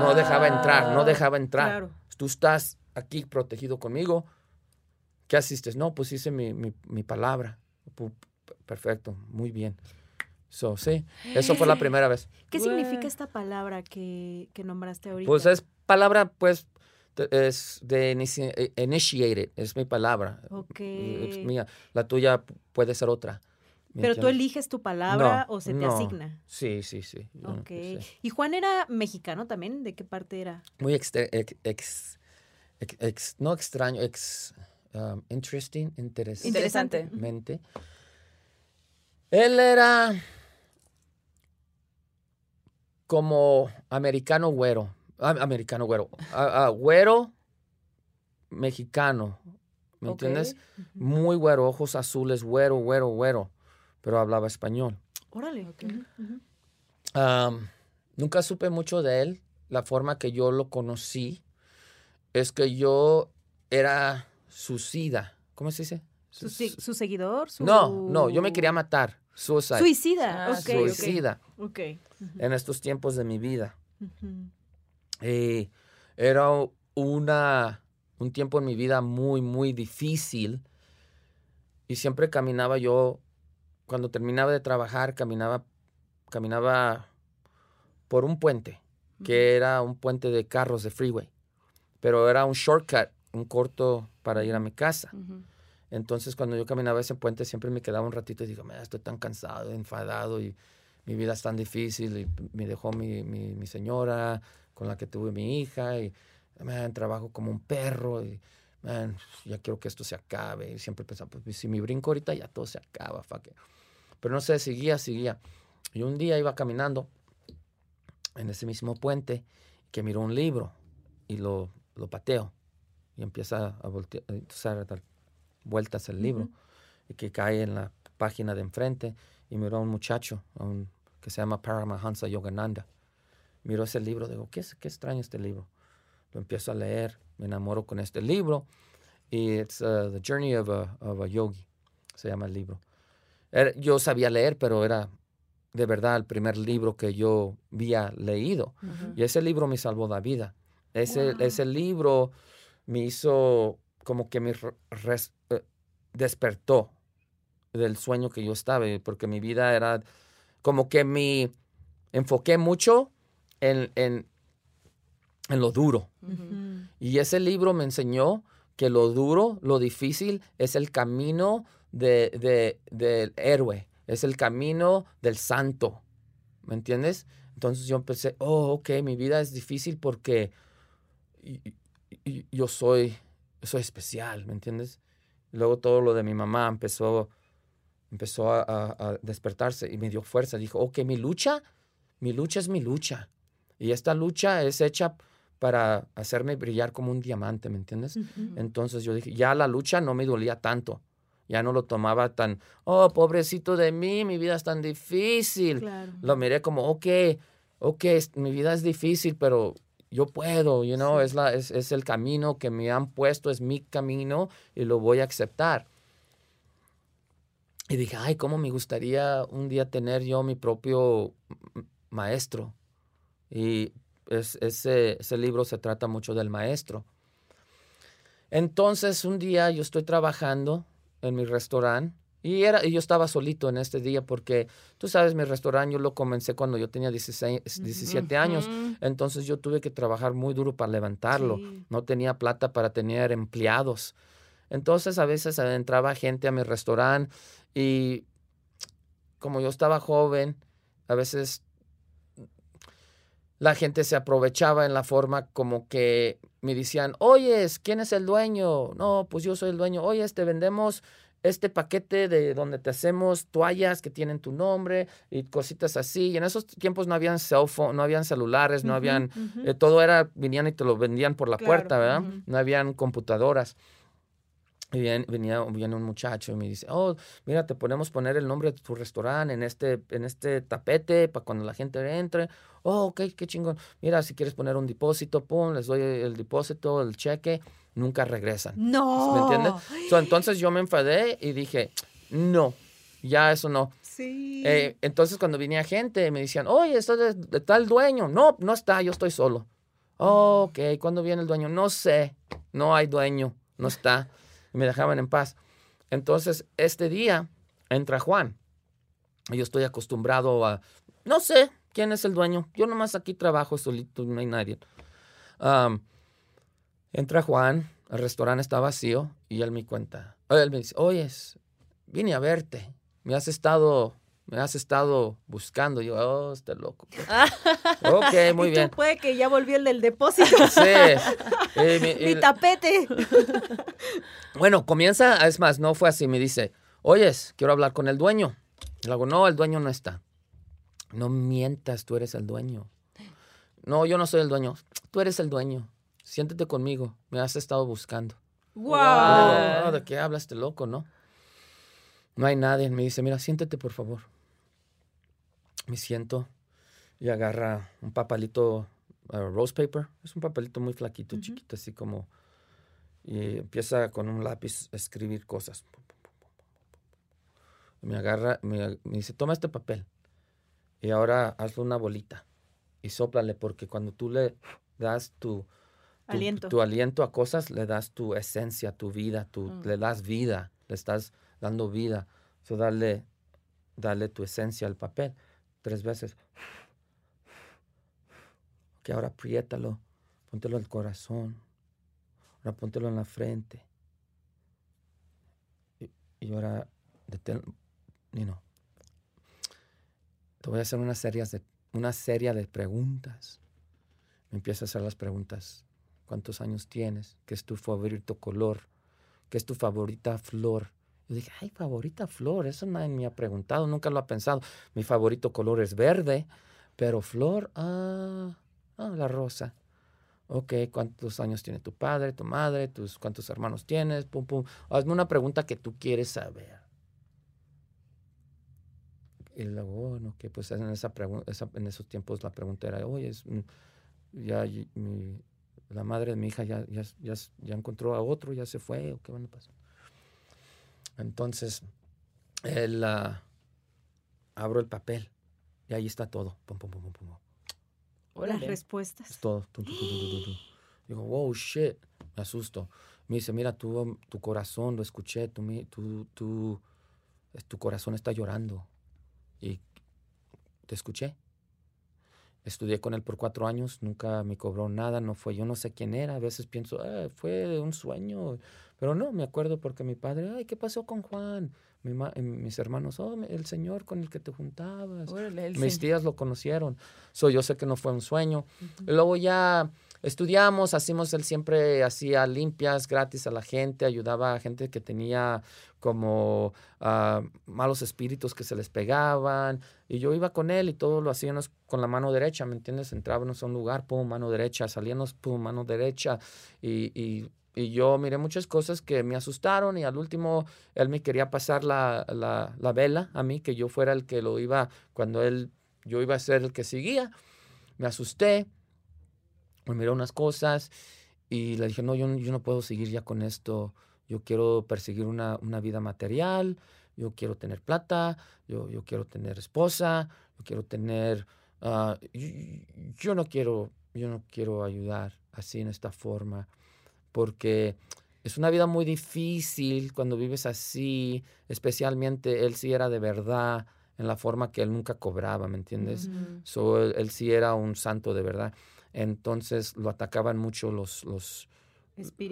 No dejaba entrar, no dejaba entrar. Claro. Tú estás aquí protegido conmigo. ¿Qué hiciste? No, pues hice mi, mi- mi palabra. Perfecto, muy bien. So, sí, eso fue la *laughs* primera vez. ¿Qué significa esta palabra que, que nombraste ahorita? Pues es palabra, pues, es de inici- eh, initiated, es mi palabra. Ok. Es mía. La tuya puede ser otra. ¿Me ¿Pero tú eliges tu palabra No, o se te no. asigna? Sí, sí, sí. no Ok. ¿Y Juan era mexicano también? ¿De qué parte era? Muy ex, ex- ex- ex- no extraño, ex, um, interesting, interesante. Interesante. mente. Él era como americano güero. americano güero. güero mexicano. ¿Me entiendes? Muy güero, ojos azules, güero, güero, güero. Pero hablaba español. Órale. Am, nunca supe mucho de él. La forma que yo lo conocí es que yo era suicida. ¿Cómo se dice? ¿Su, su seguidor? Su... No, no, yo me quería matar. Suicide. Suicida. Ah, ok, ok. Suicida Ok. Ujú, en estos tiempos de mi vida. Y era una, un tiempo en mi vida muy, muy difícil. Y siempre caminaba yo, cuando terminaba de trabajar, caminaba, caminaba por un puente, que era un puente de carros de freeway. Pero era un shortcut, un corto para ir a mi casa. Entonces, cuando yo caminaba ese puente, siempre me quedaba un ratito y digo, "Mira, estoy tan cansado, enfadado y mi vida es tan difícil. Y me dejó mi, mi, mi señora con la que tuve mi hija y, man, trabajo como un perro y, man, ya quiero que esto se acabe. Y siempre pensaba, pues si me brinco ahorita ya todo se acaba, fuck it". Pero no sé, seguía, seguía. Y un día iba caminando en ese mismo puente que miró un libro y lo, lo pateo y empieza a voltear, a dar vueltas el libro y que cae en la página de enfrente y miró a un muchacho a un- que se llama Paramahansa Yogananda. Miró ese libro, digo, ¿qué, es, qué extraño este libro? Lo empiezo a leer, me enamoro con este libro y it's uh, The Journey of a, of a Yogi, se llama el libro. Era- yo sabía leer, pero era de verdad el primer libro que yo había leído. Y ese libro me salvó la vida. Ese, Wow. ese libro me hizo como que me re- res- eh, despertó del sueño que yo estaba, y porque mi vida era como que me enfoqué mucho en, en, en lo duro. Y ese libro me enseñó que lo duro, lo difícil, es el camino de, de- del héroe, es el camino del santo. ¿Me entiendes? Entonces yo empecé, oh, ok, mi vida es difícil porque yo soy, soy especial, ¿me entiendes? Luego todo lo de mi mamá empezó, empezó a, a- a despertarse y me dio fuerza. Dijo, ok, mi lucha, mi lucha es mi lucha. Y esta lucha es hecha para hacerme brillar como un diamante, ¿me entiendes? Entonces yo dije, ya la lucha no me dolía tanto. Ya no lo tomaba tan, oh, pobrecito de mí, mi vida es tan difícil. Claro. Lo miré como, ok, ok, mi vida es difícil, pero yo puedo, you know, Sí. es, la, es, es el camino que me han puesto, es mi camino y lo voy a aceptar. Y dije, ay, cómo me gustaría un día tener yo mi propio maestro. Y es- ese, ese libro se trata mucho del maestro. Entonces, un día yo estoy trabajando en mi restaurante y, era, y yo estaba solito en este día porque, tú sabes, mi restaurante yo lo comencé cuando yo tenía 16, 17 años. Entonces yo tuve que trabajar muy duro para levantarlo. Sí. No tenía plata para tener empleados. Entonces a veces entraba gente a mi restaurante y como yo estaba joven, a veces la gente se aprovechaba en la forma como que me decían, oye, ¿quién es el dueño? No, pues yo soy el dueño. Oye, te vendemos este paquete de donde te hacemos toallas que tienen tu nombre y cositas así. Y en esos tiempos no habían cell phone, no habían celulares, no habían, eh, todo era, venían y te lo vendían por la puerta, ¿verdad? No habían computadoras. Y venía, viene un muchacho y me dice, oh, mira, te podemos poner el nombre de tu restaurante en este, en este tapete para cuando la gente entre. Oh, ok, qué chingón. Mira, si quieres poner un depósito, pum, les doy el depósito, el cheque nunca regresan. No. ¿Me entiendes? entonces yo me enfadé y dije, no, ya eso no. Sí. Eh, entonces cuando venía gente me decían, oye, está de, tal dueño. No, no está, yo estoy solo. Oh, ok, ¿cuándo viene el dueño? No sé, no hay dueño, no está. Me dejaban en paz. Entonces, este día entra Juan. Yo estoy acostumbrado a, no sé quién es el dueño. Yo nomás aquí trabajo solito, no hay nadie. Entra Juan, el restaurante está vacío y él me cuenta. Él me dice, oye, vine a verte. Me has estado, me has estado buscando. yo, oh, este loco. *laughs* ok, muy bien. puede que ya volvió el del depósito. *laughs* sí. mi, tapete. *laughs* bueno, comienza, es más, no fue así. Me dice, oyes, quiero hablar con el dueño. Le hago, no, el dueño no está. No mientas, tú eres el dueño. No, yo no soy el dueño. Tú eres el dueño siéntete conmigo, me has estado buscando. Wow. ¿De qué hablas, este loco, no? No hay nadie. Me dice, mira, siéntete, por favor. Me siento y agarra un papelito, uh, rose paper. Es un papelito muy flaquito, chiquito, así como... Y empieza con un lápiz a escribir cosas. Me agarra, me, me dice, toma este papel. Y ahora hazle una bolita y sóplale, porque cuando tú le das tu aliento. Tu, aliento a cosas, le das tu esencia, tu vida, tu, mm. le das vida, le estás dando vida. So, dale, dale tu esencia al papel tres veces. Que ahora apriétalo, póntelo al corazón, ahora póntelo en la frente. Y, ahora, detén, you know, te voy a hacer una serie de, una serie de preguntas. Me empieza a hacer las preguntas cuántos años tienes, qué es tu favorito color, qué es tu favorita flor. Yo dije, ay, favorita flor, eso nadie me ha preguntado, nunca lo ha pensado. Mi favorito color es verde, pero flor, ah, ah la rosa. Ok, ¿cuántos años tiene tu padre, tu madre, tus, cuántos hermanos tienes? Pum, pum. Hazme una pregunta que tú quieres saber. Y luego, bueno, que pues en, esos tiempos la pregunta era, oye, es, mm, ya la madre de mi hija ya, ya, ya, encontró a otro, ya se fue, o qué van a pasar. Entonces, él uh, abro el papel y ahí está todo. Pum, pum, pum, pum, Las respuestas. Es todo. Digo, wow, shit. Me asusto. Me dice, mira, tu, tu corazón, lo escuché, tu, tu, tu, tu corazón está llorando. Y te escuché. Estudié con él por cuatro años, nunca me cobró nada, no fue, yo no sé quién era, a veces pienso, ah, fue un sueño, pero no, me acuerdo porque mi padre, ay, ¿qué pasó con Juan? mis hermanos, oh, el señor con el que te juntabas. mis tías lo conocieron, so, yo sé que no fue un sueño. Luego ya estudiamos, hacíamos, él siempre hacía limpias gratis a la gente, ayudaba a gente que tenía como ah, malos espíritus que se les pegaban, y yo iba con él y todo lo hacíamos con la mano derecha, ¿me entiendes? Entrábamos a un lugar, pum, mano derecha, salíamos, pum, mano derecha, y, y, y, yo miré muchas cosas que me asustaron, y al último él me quería pasar la, la, la vela a mí, que yo fuera el que lo iba, cuando él, yo iba a ser el que seguía, me asusté, me miró unas cosas y le dije, no, yo, yo no puedo seguir ya con esto. Yo quiero perseguir una, una vida material, yo quiero tener plata, yo, yo quiero tener esposa, yo quiero tener... Uh, yo, no quiero, yo no quiero ayudar así en esta forma, porque es una vida muy difícil cuando vives así, especialmente él sí era de verdad en la forma que él nunca cobraba, ¿me entiendes? él, sí era un santo de verdad. Entonces lo atacaban mucho los, los,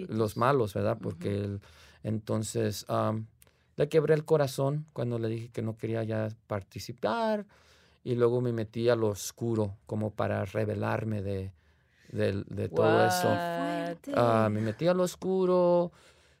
los malos, ¿verdad? Porque él, entonces le quebré el corazón cuando le dije que no quería ya participar y luego me metí a lo oscuro como para revelarme de, de, todo eso. Ah, me metí a lo oscuro,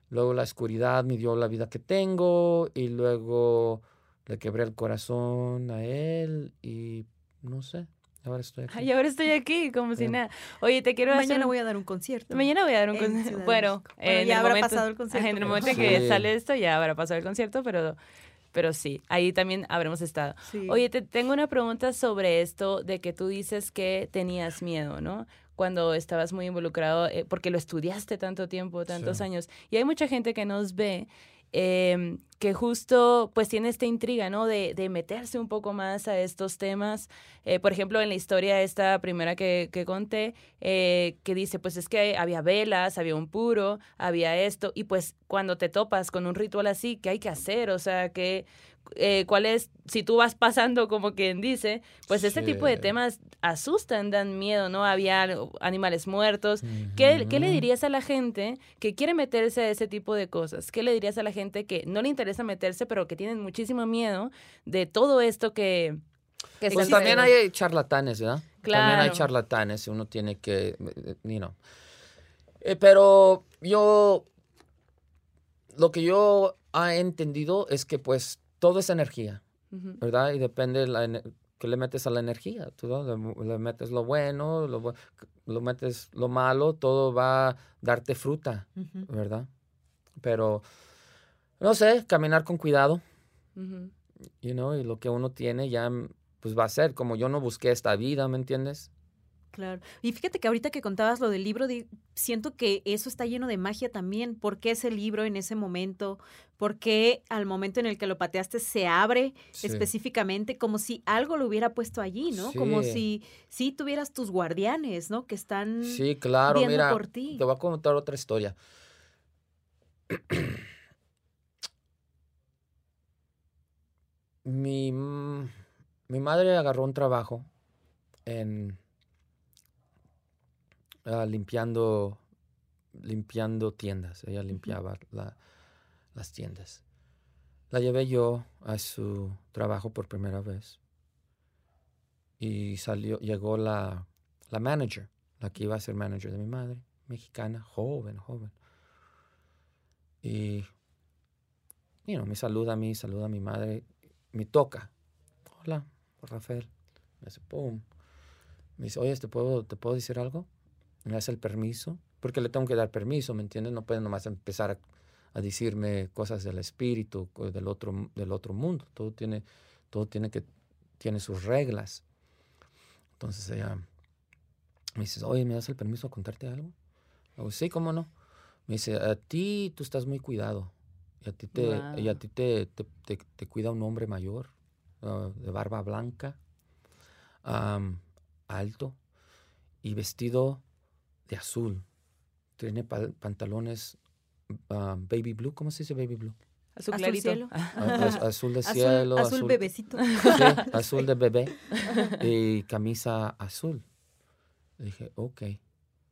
luego la oscuridad me dio la vida que tengo y luego le quebré el corazón a él y no sé, ahora estoy aquí. Ay, ahora estoy aquí, como si nada. Oye, te quiero hacer... Mañana voy a dar un concierto. Mañana voy a dar un concierto. Bueno, ya el habrá momento- pasado el concierto, En el momento Sí. que sale esto ya habrá pasado el concierto, pero, pero sí, ahí también habremos estado. Sí. Oye, te tengo una pregunta sobre esto de que tú dices que tenías miedo, ¿no? Cuando estabas muy involucrado, eh, porque lo estudiaste tanto tiempo, tantos Sí. años. Y hay mucha gente que nos ve eh, que justo pues tiene esta intriga, ¿no? De, de meterse un poco más a estos temas. Eh, por ejemplo, en la historia esta primera que, que conté, eh, que dice, pues es que había velas, había un puro, había esto, y pues cuando te topas con un ritual así, ¿qué hay que hacer? O sea, que... eh, ¿Cuál es, si tú vas pasando como quien dice, pues este tipo de Sí. temas asustan, dan miedo, ¿no? Había animales muertos, ¿Qué, qué le dirías a la gente que quiere meterse a ese tipo de cosas? ¿Qué le dirías a la gente que no le interesa meterse, pero que tienen muchísimo miedo de todo esto que... que Pues también hay charlatanes, ¿verdad? También Claro. hay charlatanes y uno tiene que, you know. Eh, pero yo, lo que yo he entendido es que pues todo es energía. ¿verdad? Y depende la que le metes a la energía, tú, ¿no? le, le metes lo bueno, lo, metes lo malo, todo va a darte fruta. ¿verdad? Pero, no sé, caminar con cuidado. Ujú. you know, y lo que uno tiene ya pues va a ser como yo no busqué esta vida, ¿me entiendes? Claro. Y fíjate que ahorita que contabas lo del libro, siento que eso está lleno de magia también. ¿Por qué ese libro en ese momento? ¿Por qué al momento en el que lo pateaste se abre Sí. específicamente como si algo lo hubiera puesto allí, ¿no? Como Sí. si si tuvieras tus guardianes, ¿no? Que están Sí, claro, viendo mira, por ti. te voy a contar otra historia. *clears throat* mi, mi madre agarró un trabajo en ah, limpiando limpiando tiendas. Ella limpiaba la- las tiendas. La llevé yo a su trabajo por primera vez. Y salió, llegó la, la manager, la que iba a ser manager de mi madre, mexicana, joven, joven. Y, you know, me saluda a mí, saluda a mi madre, me toca. Hola, Rafael. Me dice, pum. Me dice, oye, ¿te puedo, ¿te puedo decir algo? Me hace el permiso, porque le tengo que dar permiso, ¿me entiendes? No puede nomás empezar a, a decirme cosas del espíritu, del otro, del otro mundo. Todo tiene, todo tiene que, tiene sus reglas. Entonces ella me dice, oye, ¿me das el permiso a contarte algo? Le digo, sí, ¿cómo no? Me dice, a ti tú estás muy cuidado. Y a ti te, y a ti te, te, te- te cuida un hombre mayor, ah, de barba blanca, alto y vestido de azul. Tiene pantalones ah, baby blue, ¿cómo se dice baby blue? Azul Azul clarito. cielo. Ah, *laughs* az- azul de azul, cielo. azul bebecito. *laughs* Sí, azul de bebé *laughs* y camisa azul. Dije, ok.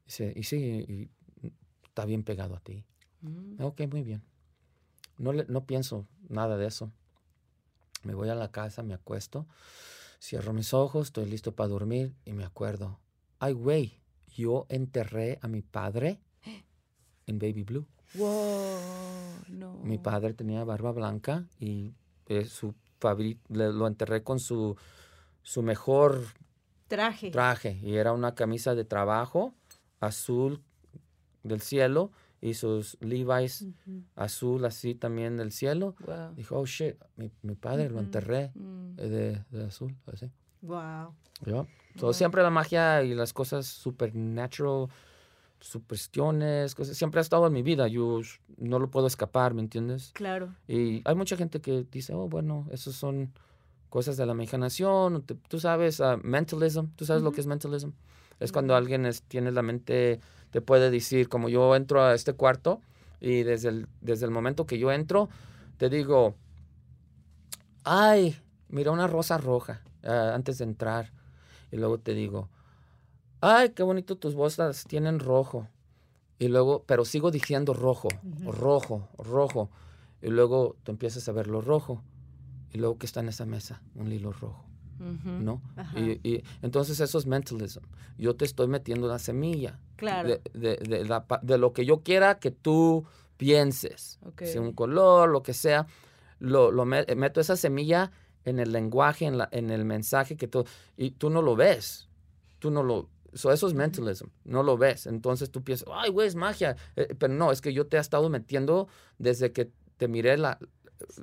Dice, y sí, y está bien pegado a ti. Mm. Ok, muy bien. No, le- no pienso nada de eso. Me voy a la casa, me acuesto, cierro mis ojos, estoy listo para dormir y me acuerdo. Ay, güey, yo enterré a mi padre en Baby Blue. Wow, no. Mi padre tenía barba blanca y eh, su le- lo enterré con su, su mejor Traje. traje y era una camisa de trabajo azul del cielo y sus Levi's azul así también del cielo. Wow. Dijo, oh shit, mi, mi padre lo enterré Mm. eh, de, de azul, así. Wow. So, Wow. Siempre la magia y las cosas supernatural, supersticiones, cosas, siempre ha estado en mi vida. Yo no lo puedo escapar, ¿me entiendes? Claro. Y hay mucha gente que dice, oh, bueno, esos son cosas de la imaginación. tú sabes, ah, mentalism, ¿tú sabes lo que es mentalism? Es cuando alguien es- tiene la mente, te puede decir, como yo entro a este cuarto y desde el, desde el momento que yo entro, te digo, ay, mira una rosa roja ah, antes de entrar. Y luego te digo, ay, qué bonito tus botas tienen rojo. Y luego, pero sigo diciendo rojo, rojo, rojo. Y luego tú empiezas a ver lo rojo. Y luego, ¿qué está en esa mesa? Un hilo rojo. ¿no? Y, y entonces eso es mentalism. Yo te estoy metiendo la semilla Claro. de, de- de la pa- de lo que yo quiera que tú pienses. Ok. Si un color, lo que sea, lo, lo me- meto esa semilla en el lenguaje, en, la, en el mensaje que tú, y tú no lo ves. Tú no lo, so eso es mentalism, no lo ves. Entonces tú piensas, ay, güey, es magia. Eh, pero no, es que yo te he estado metiendo desde que te miré la,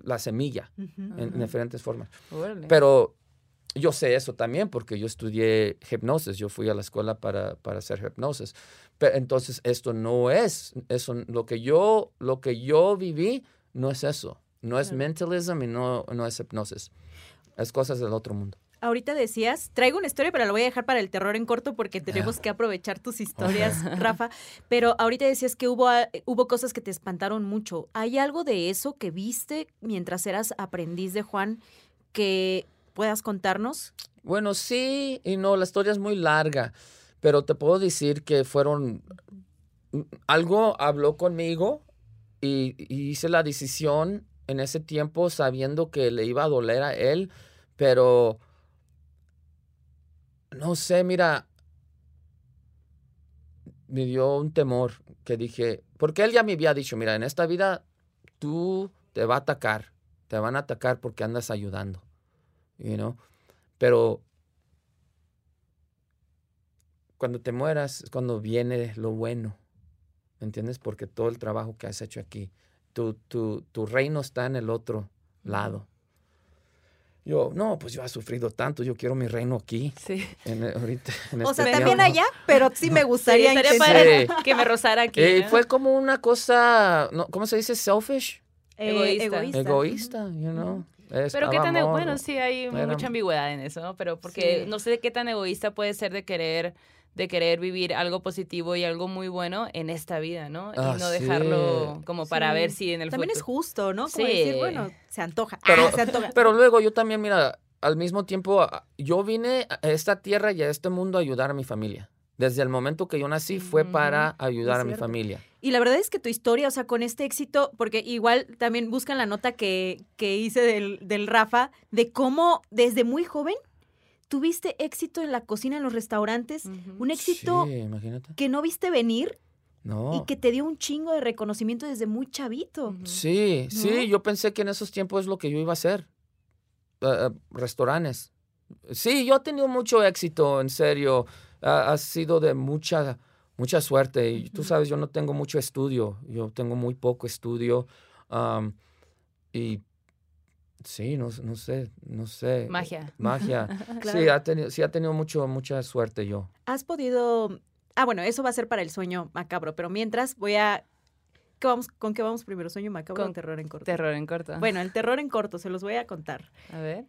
la semilla Ujú. en, en Ajá. diferentes formas. Órale. Pero yo sé eso también porque yo estudié hipnosis, yo fui a la escuela para, para hacer hipnosis. Pero entonces esto no es eso, lo que yo, lo que yo viví no es eso, no es mentalism y no, no es hipnosis, es cosas del otro mundo. Ahorita decías, traigo una historia, pero la voy a dejar para el terror en corto porque tenemos que aprovechar tus *laughs* historias, Rafa. Pero ahorita decías que hubo, a- hubo cosas que te espantaron mucho. ¿Hay algo de eso que viste mientras eras aprendiz de Juan que puedas contarnos? Bueno, sí y no, la historia es muy larga, pero te puedo decir que fueron, algo habló conmigo y, y hice la decisión en ese tiempo sabiendo que le iba a doler a él, pero no sé, mira, me dio un temor que dije, porque él ya me había dicho, mira, en esta vida tú te va a atacar, te van a atacar porque andas ayudando, you know? Pero cuando te mueras es cuando viene lo bueno, ¿me entiendes? Porque todo el trabajo que has hecho aquí, tu, tu, tu reino está en el otro lado. Yo, no, pues yo he sufrido tanto, yo quiero mi reino aquí, Sí. en, ahorita. en O este sea, también allá, pero sí me gustaría Sí. que me rozara aquí. Eh, ¿no? fue como una cosa, no, ¿cómo se dice? Selfish, Eh, Egoísta. egoísta, you know. Es- Pero qué tan e- amor, bueno, sí hay Era- mucha ambigüedad en eso, ¿no? Pero porque Sí. no sé qué tan egoísta puede ser de querer de querer vivir algo positivo y algo muy bueno en esta vida, ¿no? Ah, y no sí. dejarlo como para Sí. ver si en el También es justo, ¿no? Como Sí. decir, bueno, se antoja. Pero- Ah, se antoja. Pero luego yo también, mira, al mismo tiempo, yo vine a esta tierra y a este mundo a ayudar a mi familia. Desde el momento que yo nací fue para ayudar a mi familia. Y la verdad es que tu historia, o sea, con este éxito, porque igual también buscan la nota que, que hice del, del Rafa, de cómo desde muy joven tuviste éxito en la cocina, en los restaurantes, un éxito Sí, que no viste venir No. y que te dio un chingo de reconocimiento desde muy chavito. Sí, ¿No? sí, yo pensé que en esos tiempos es lo que yo iba a hacer. Eh, eh, restaurantes. Sí, yo he tenido mucho éxito, en serio. Ha, ha sido de mucha, mucha suerte. Y tú sabes, yo no tengo mucho estudio. Yo tengo muy poco estudio. y sí, no, no sé, no sé. Magia. Magia. *laughs* Claro. Sí, ha tenido, sí, ha tenido mucho, mucha suerte yo. ¿Has podido... Ah, bueno, eso va a ser para el sueño macabro, pero mientras voy a... ¿Qué vamos, ¿Con qué vamos primero? ¿Sueño macabro Con o terror en corto? Terror en corto. Bueno, el terror en corto, se los voy a contar. a ver.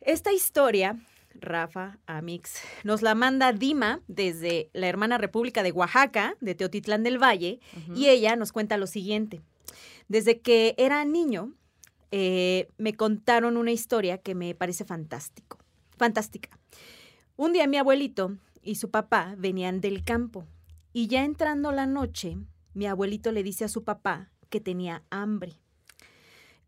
Esta historia, Rafa, Amix, nos la manda Dima desde la hermana República de Oaxaca, de Teotitlán del Valle, y ella nos cuenta lo siguiente. Desde que era niño, eh, me contaron una historia que me parece fantástico, fantástica. Un día mi abuelito y su papá venían del campo y ya entrando la noche, mi abuelito le dice a su papá que tenía hambre.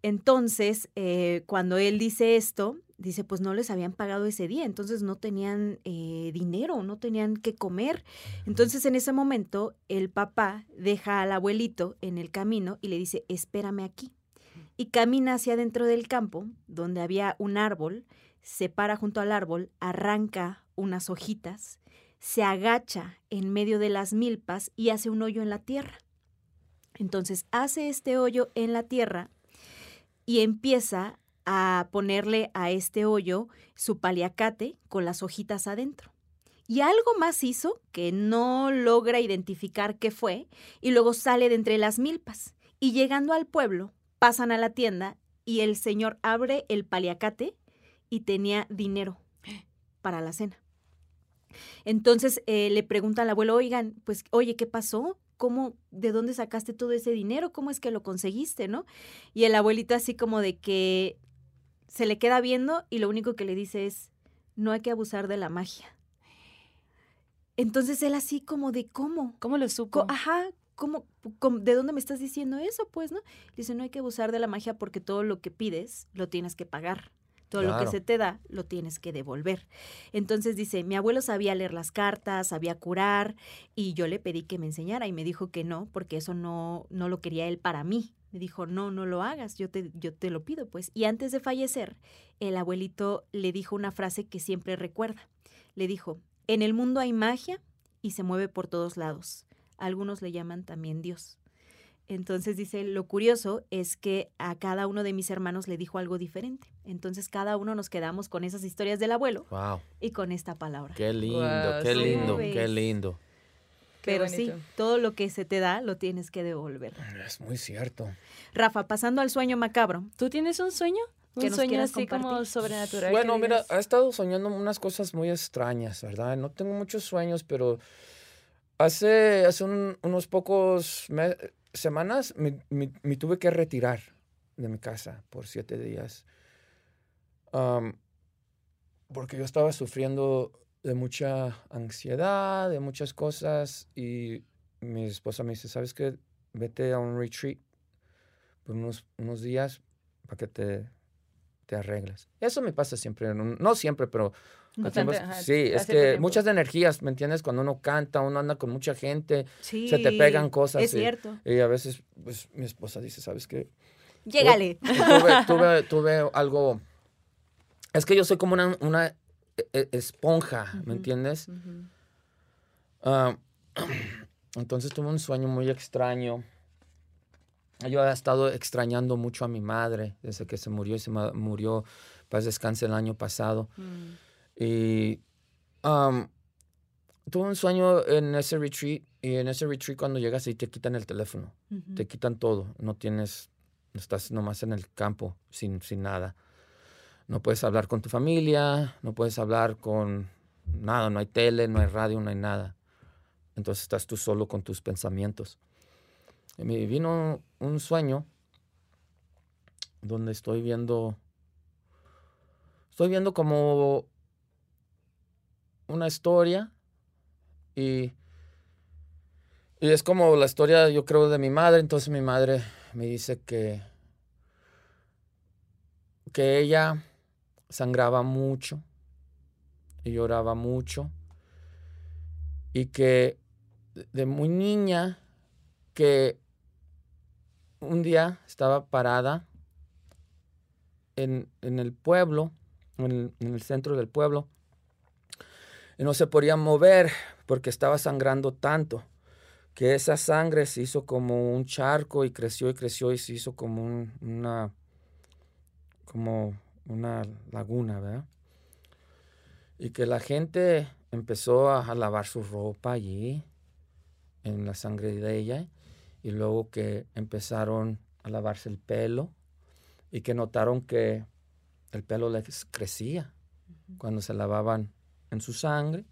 Entonces, eh, cuando él dice esto, dice, pues no les habían pagado ese día, entonces no tenían eh, dinero, no tenían que comer. Entonces, en ese momento, el papá deja al abuelito en el camino y le dice, espérame aquí. Y camina hacia adentro del campo, donde había un árbol, se para junto al árbol, arranca unas hojitas, se agacha en medio de las milpas y hace un hoyo en la tierra. Entonces hace este hoyo en la tierra y empieza a ponerle a este hoyo su paliacate con las hojitas adentro. Y algo más hizo que no logra identificar qué fue y luego sale de entre las milpas. Y llegando al pueblo, pasan a la tienda y el señor abre el paliacate y tenía dinero para la cena. Entonces eh, le pregunta al abuelo, oigan, pues, oye, ¿qué pasó? ¿Cómo, de dónde sacaste todo ese dinero? ¿Cómo es que lo conseguiste, no? Y el abuelito así como de que se le queda viendo y lo único que le dice es, no hay que abusar de la magia. Entonces él así como de, ¿cómo? ¿Cómo lo supo? Ajá, ¿cómo, cómo- de dónde me estás diciendo eso? Pues, ¿no? Dice, no hay que abusar de la magia porque todo lo que pides lo tienes que pagar. Todo lo que se te da lo tienes que devolver. Entonces dice, mi abuelo sabía leer las cartas, sabía curar y yo le pedí que me enseñara y me dijo que no, porque eso no, no lo quería él para mí. Me dijo, no, no lo hagas, yo te, yo te lo pido pues. Y antes de fallecer, el abuelito le dijo una frase que siempre recuerda. Le dijo, en el mundo hay magia y se mueve por todos lados. Algunos le llaman también Dios. Entonces dice, lo curioso es que a cada uno de mis hermanos le dijo algo diferente. Entonces cada uno nos quedamos con esas historias del abuelo Wow. y con esta palabra. Qué lindo, qué sí. lindo, ¿Cómo qué lindo. Qué Pero sí, todo lo que se te da lo tienes que devolver. Es muy cierto. Rafa, pasando al sueño macabro. ¿Tú tienes un sueño? ¿Que Un nos sueño así como sobrenatural. Bueno, mira, he estado soñando unas cosas muy extrañas, ¿verdad? No tengo muchos sueños, pero hace, hace un- unos pocos semanas me, tuve que retirar de mi casa por siete días. Porque yo estaba sufriendo de mucha ansiedad, de muchas cosas, y mi esposa me dice, ¿sabes qué? Vete a un retreat por unos, unos días para que te, te arregles. Eso me pasa siempre, no siempre, pero... Bastante, ajá, sí, es que tiempo. muchas energías, ¿me entiendes? Cuando uno canta, uno anda con mucha gente Sí. Se te pegan cosas, Es sí. cierto. y a veces pues, mi esposa dice, ¿sabes qué? Llégale. Y tuve, *laughs* tuve, tuve algo... Es que yo soy como una, una e- e- esponja. ¿me entiendes? Ah, *clears throat* entonces tuve un sueño muy extraño. Yo había estado extrañando mucho a mi madre desde que se murió y se murió, paz descanse, el año pasado. Mm. Y am, tuve un sueño en ese retreat y en ese retreat cuando llegas y te quitan el teléfono, te quitan todo, no tienes, estás nomás en el campo sin, sin nada. No puedes hablar con tu familia, no puedes hablar con nada, no hay tele, no hay radio, no hay nada. Entonces estás tú solo con tus pensamientos. Y me vino un sueño donde estoy viendo, estoy viendo como una historia y, y es como la historia, yo creo, de mi madre. Entonces mi madre me dice que, que ella sangraba mucho y lloraba mucho y que de- muy niña que un día estaba parada en, en el pueblo, en el, en el centro del pueblo, y no se podía mover porque estaba sangrando tanto que esa sangre se hizo como un charco y creció y creció y se hizo como un- una como una laguna, ¿verdad? Y que la gente empezó a, a lavar su ropa allí en la sangre de ella y luego que empezaron a lavarse el pelo y que notaron que el pelo les crecía cuando se lavaban en su sangre.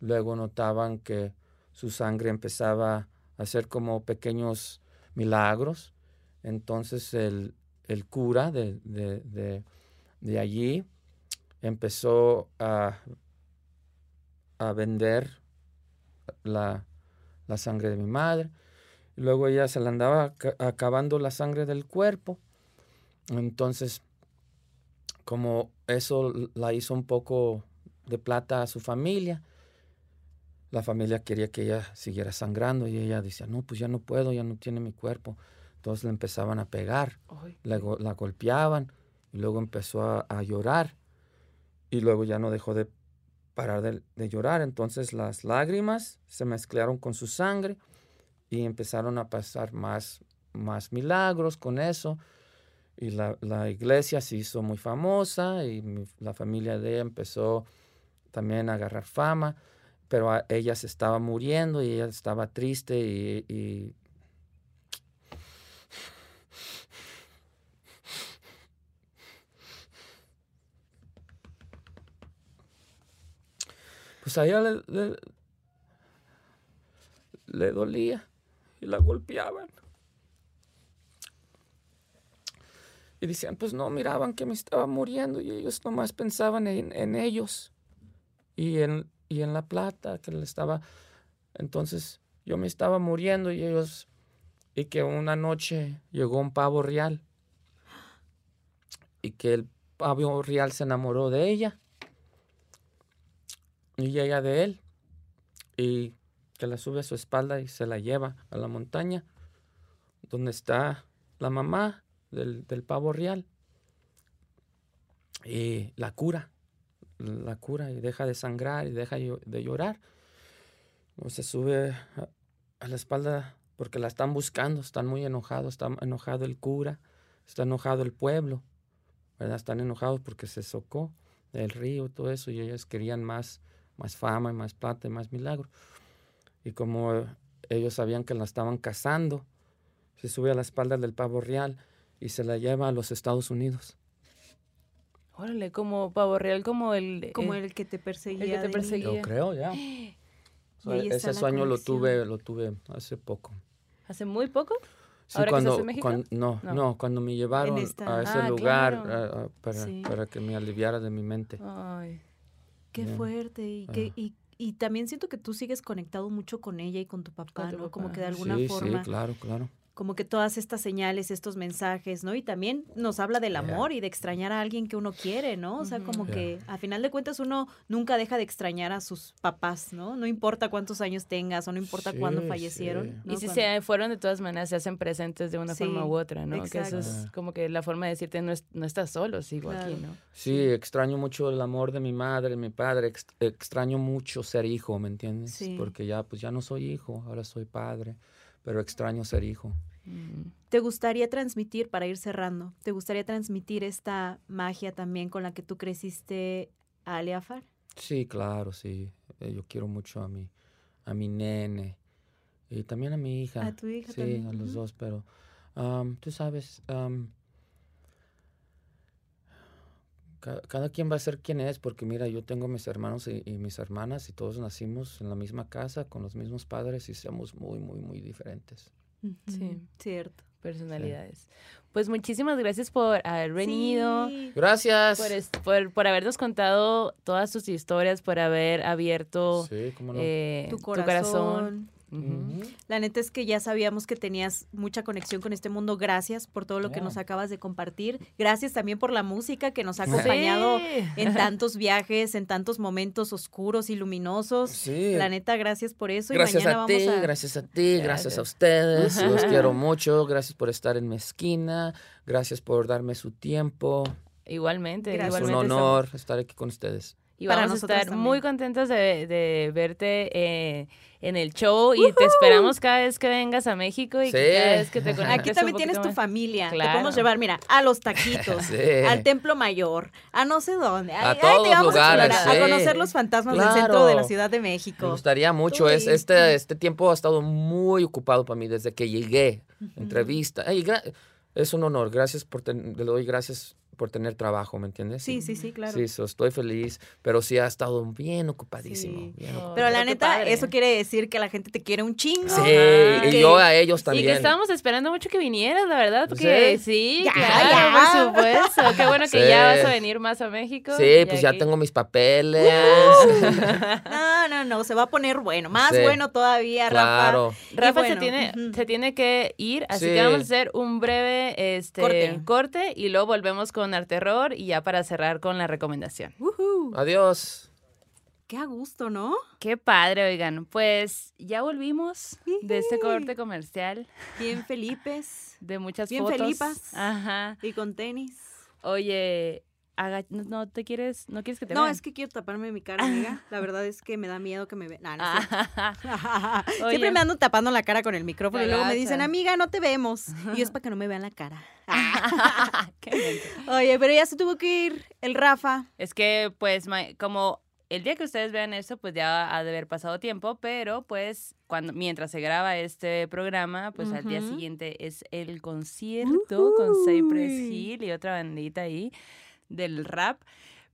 Luego notaban que su sangre empezaba a hacer como pequeños milagros. Entonces el, el cura de, de- de- allí empezó a, a vender la, la sangre de mi madre. Luego ella se le andaba aca- acabando la sangre del cuerpo. Entonces, como eso la hizo un poco de plata a su familia, la familia quería que ella siguiera sangrando y ella decía, no, pues ya no puedo, ya no tiene mi cuerpo. Entonces le empezaban a pegar, la, go- la golpeaban y luego empezó a, a llorar y luego ya no dejó de parar de, de llorar. Entonces las lágrimas se mezclaron con su sangre y empezaron a pasar más, más milagros con eso. Y la, la iglesia se hizo muy famosa y mi- la familia de ella empezó también agarrar fama, pero ella se estaba muriendo y ella estaba triste y, pues a ella le, le- le dolía y la golpeaban. Y decían, pues no, miraban que me estaba muriendo y ellos nomás pensaban en, en ellos y en, y en la plata que le estaba. Entonces yo me estaba muriendo y ellos, y que una noche llegó un pavo real. Y que el pavo real se enamoró de ella. Y ella de él. Y que la sube a su espalda y se la lleva a la montaña donde está la mamá del, del pavo real. Y la cura, la cura y deja de sangrar y deja de llorar. O se sube a, la espalda porque la están buscando, están muy enojados, está enojado el cura, está enojado el pueblo, ¿verdad? Están enojados porque se socó del río, todo eso, y ellos querían más, más fama y más plata y más milagro. Y como eh, ellos sabían que la estaban cazando, se sube a la espalda del pavo real y se la lleva a los Estados Unidos. Órale, como pavo real, como el... Como eh, el que te perseguía. el que te perseguía. Yo creo, ya. *gasps* So, está ese sueño lo tuve, lo tuve hace poco. ¿Hace muy poco? Sí, ¿Ahora que estás cuando, en México? no, No. no, cuando me llevaron esta- a ese Ah, lugar claro. para, Sí. para que me aliviara de mi mente. Ay, Qué Bien. fuerte. Y, que, Ah. y, y también siento que tú sigues conectado mucho con ella y con tu papá, Con tu ¿no? Como que de alguna sí, forma. sí, claro, claro. Como que todas estas señales, estos mensajes, ¿no? Y también nos habla del Yeah. amor y de extrañar a alguien que uno quiere, ¿no? O sea, como Yeah. que a final de cuentas uno nunca deja de extrañar a sus papás, ¿no? No importa cuántos años tengas o no importa cuándo Sí, fallecieron. sí. ¿no? Y si Cuando- se fueron de todas maneras, se hacen presentes de una Sí, forma u otra, ¿no? Que eso es exacto. como que la forma de decirte, no, es- no estás solo, sigo aquí. ¿no? Sí, extraño mucho el amor de mi madre, mi padre. ex- extraño mucho ser hijo, ¿me entiendes? Sí. Porque ya, pues ya no soy hijo, ahora soy padre. Pero extraño ser hijo. Mm. ¿Te gustaría transmitir, para ir cerrando, te gustaría transmitir esta magia también con la que tú creciste a Aleafar? Sí, claro, sí. Eh, Yo quiero mucho a mi, a mi nene y también a mi hija. A tu hija sí, también, a los dos, pero tú sabes, ca- cada quien va a ser quien es, porque mira, yo tengo mis hermanos y, y mis hermanas y todos nacimos en la misma casa con los mismos padres y somos muy, muy, muy diferentes. Sí. Cierto. Personalidades. Pues muchísimas gracias por haber venido. Sí. Gracias. Por, es- por, por habernos contado todas tus historias, por haber abierto Sí, no. eh, Tu corazón. La neta es que ya sabíamos que tenías mucha conexión con este mundo. Gracias por todo lo que Yeah. nos acabas de compartir. Gracias también por la música que nos ha acompañado Sí. *laughs* en tantos viajes, en tantos momentos oscuros y luminosos. Sí. La neta, gracias por eso. Gracias y mañana a ti, vamos a... gracias a ti, gracias Gracias. a ustedes. Los quiero *laughs* mucho. Gracias por estar en mi esquina. Gracias por darme su tiempo. Igualmente, Gracias. Es un honor estar aquí con ustedes. Y Para vamos a estar muy también. contentos de, de verte eh, en el show y te esperamos cada vez que vengas a México y Sí. cada vez que te *laughs* conectes Aquí un también tienes poquito tu más. familia. Te Claro. podemos llevar, mira, a los taquitos, *laughs* Sí. al Templo Mayor, a no sé dónde. A ay, todos te vamos lugares, a, llevar a sí. conocer los fantasmas del centro de la Claro. Ciudad de Me México. gustaría mucho. Es, este, este tiempo ha estado muy ocupado para mí desde que llegué. Entrevista. Ey, gra- es un honor. Gracias por ten- le doy gracias por tener trabajo, ¿me entiendes? Sí, sí, sí, claro. Sí, so, estoy feliz, pero sí ha estado bien ocupadísimo. Sí. bien Oh. Pero la neta, padre. eso quiere decir que la gente te quiere un chingo. Sí, Ajá. y Que- yo a ellos Y también. que estábamos esperando mucho que vinieras, la verdad, porque sí, Ya, claro, ya. por supuesto. Qué bueno que Sí. ya vas a venir más a México. Sí, pues ya aquí- tengo mis papeles. No, no, no, se va a poner bueno, más Sí. bueno todavía, claro. Rafa. Y Rafa se, bueno, tiene, ujú. se tiene que ir, así Sí. que vamos a hacer un breve este, Corte. corte. y luego volvemos con Arterror y ya para cerrar con la recomendación. Adiós. Qué a gusto, ¿no? Qué padre, oigan. Pues ya volvimos de este corte comercial, Bien *laughs* Felipes de muchas Bien fotos. felipas. Ajá. y con tenis. Oye, aga- no, no te quieres, no quieres que te No, vean? es que quiero taparme mi cara, amiga. *laughs* La verdad es que me da miedo que me vean. No, no *laughs* *laughs* Siempre me ando tapando la cara con el micrófono y luego me dicen, amiga, no te vemos. Y es para que no me vean la cara. Oye, pero ya se tuvo que ir el Rafa. Es que, pues, como el día que ustedes vean esto, pues ya ha de haber pasado tiempo, pero pues cuando mientras se graba este programa, pues al día siguiente es el concierto con Cypress. Hill y otra bandita ahí del rap.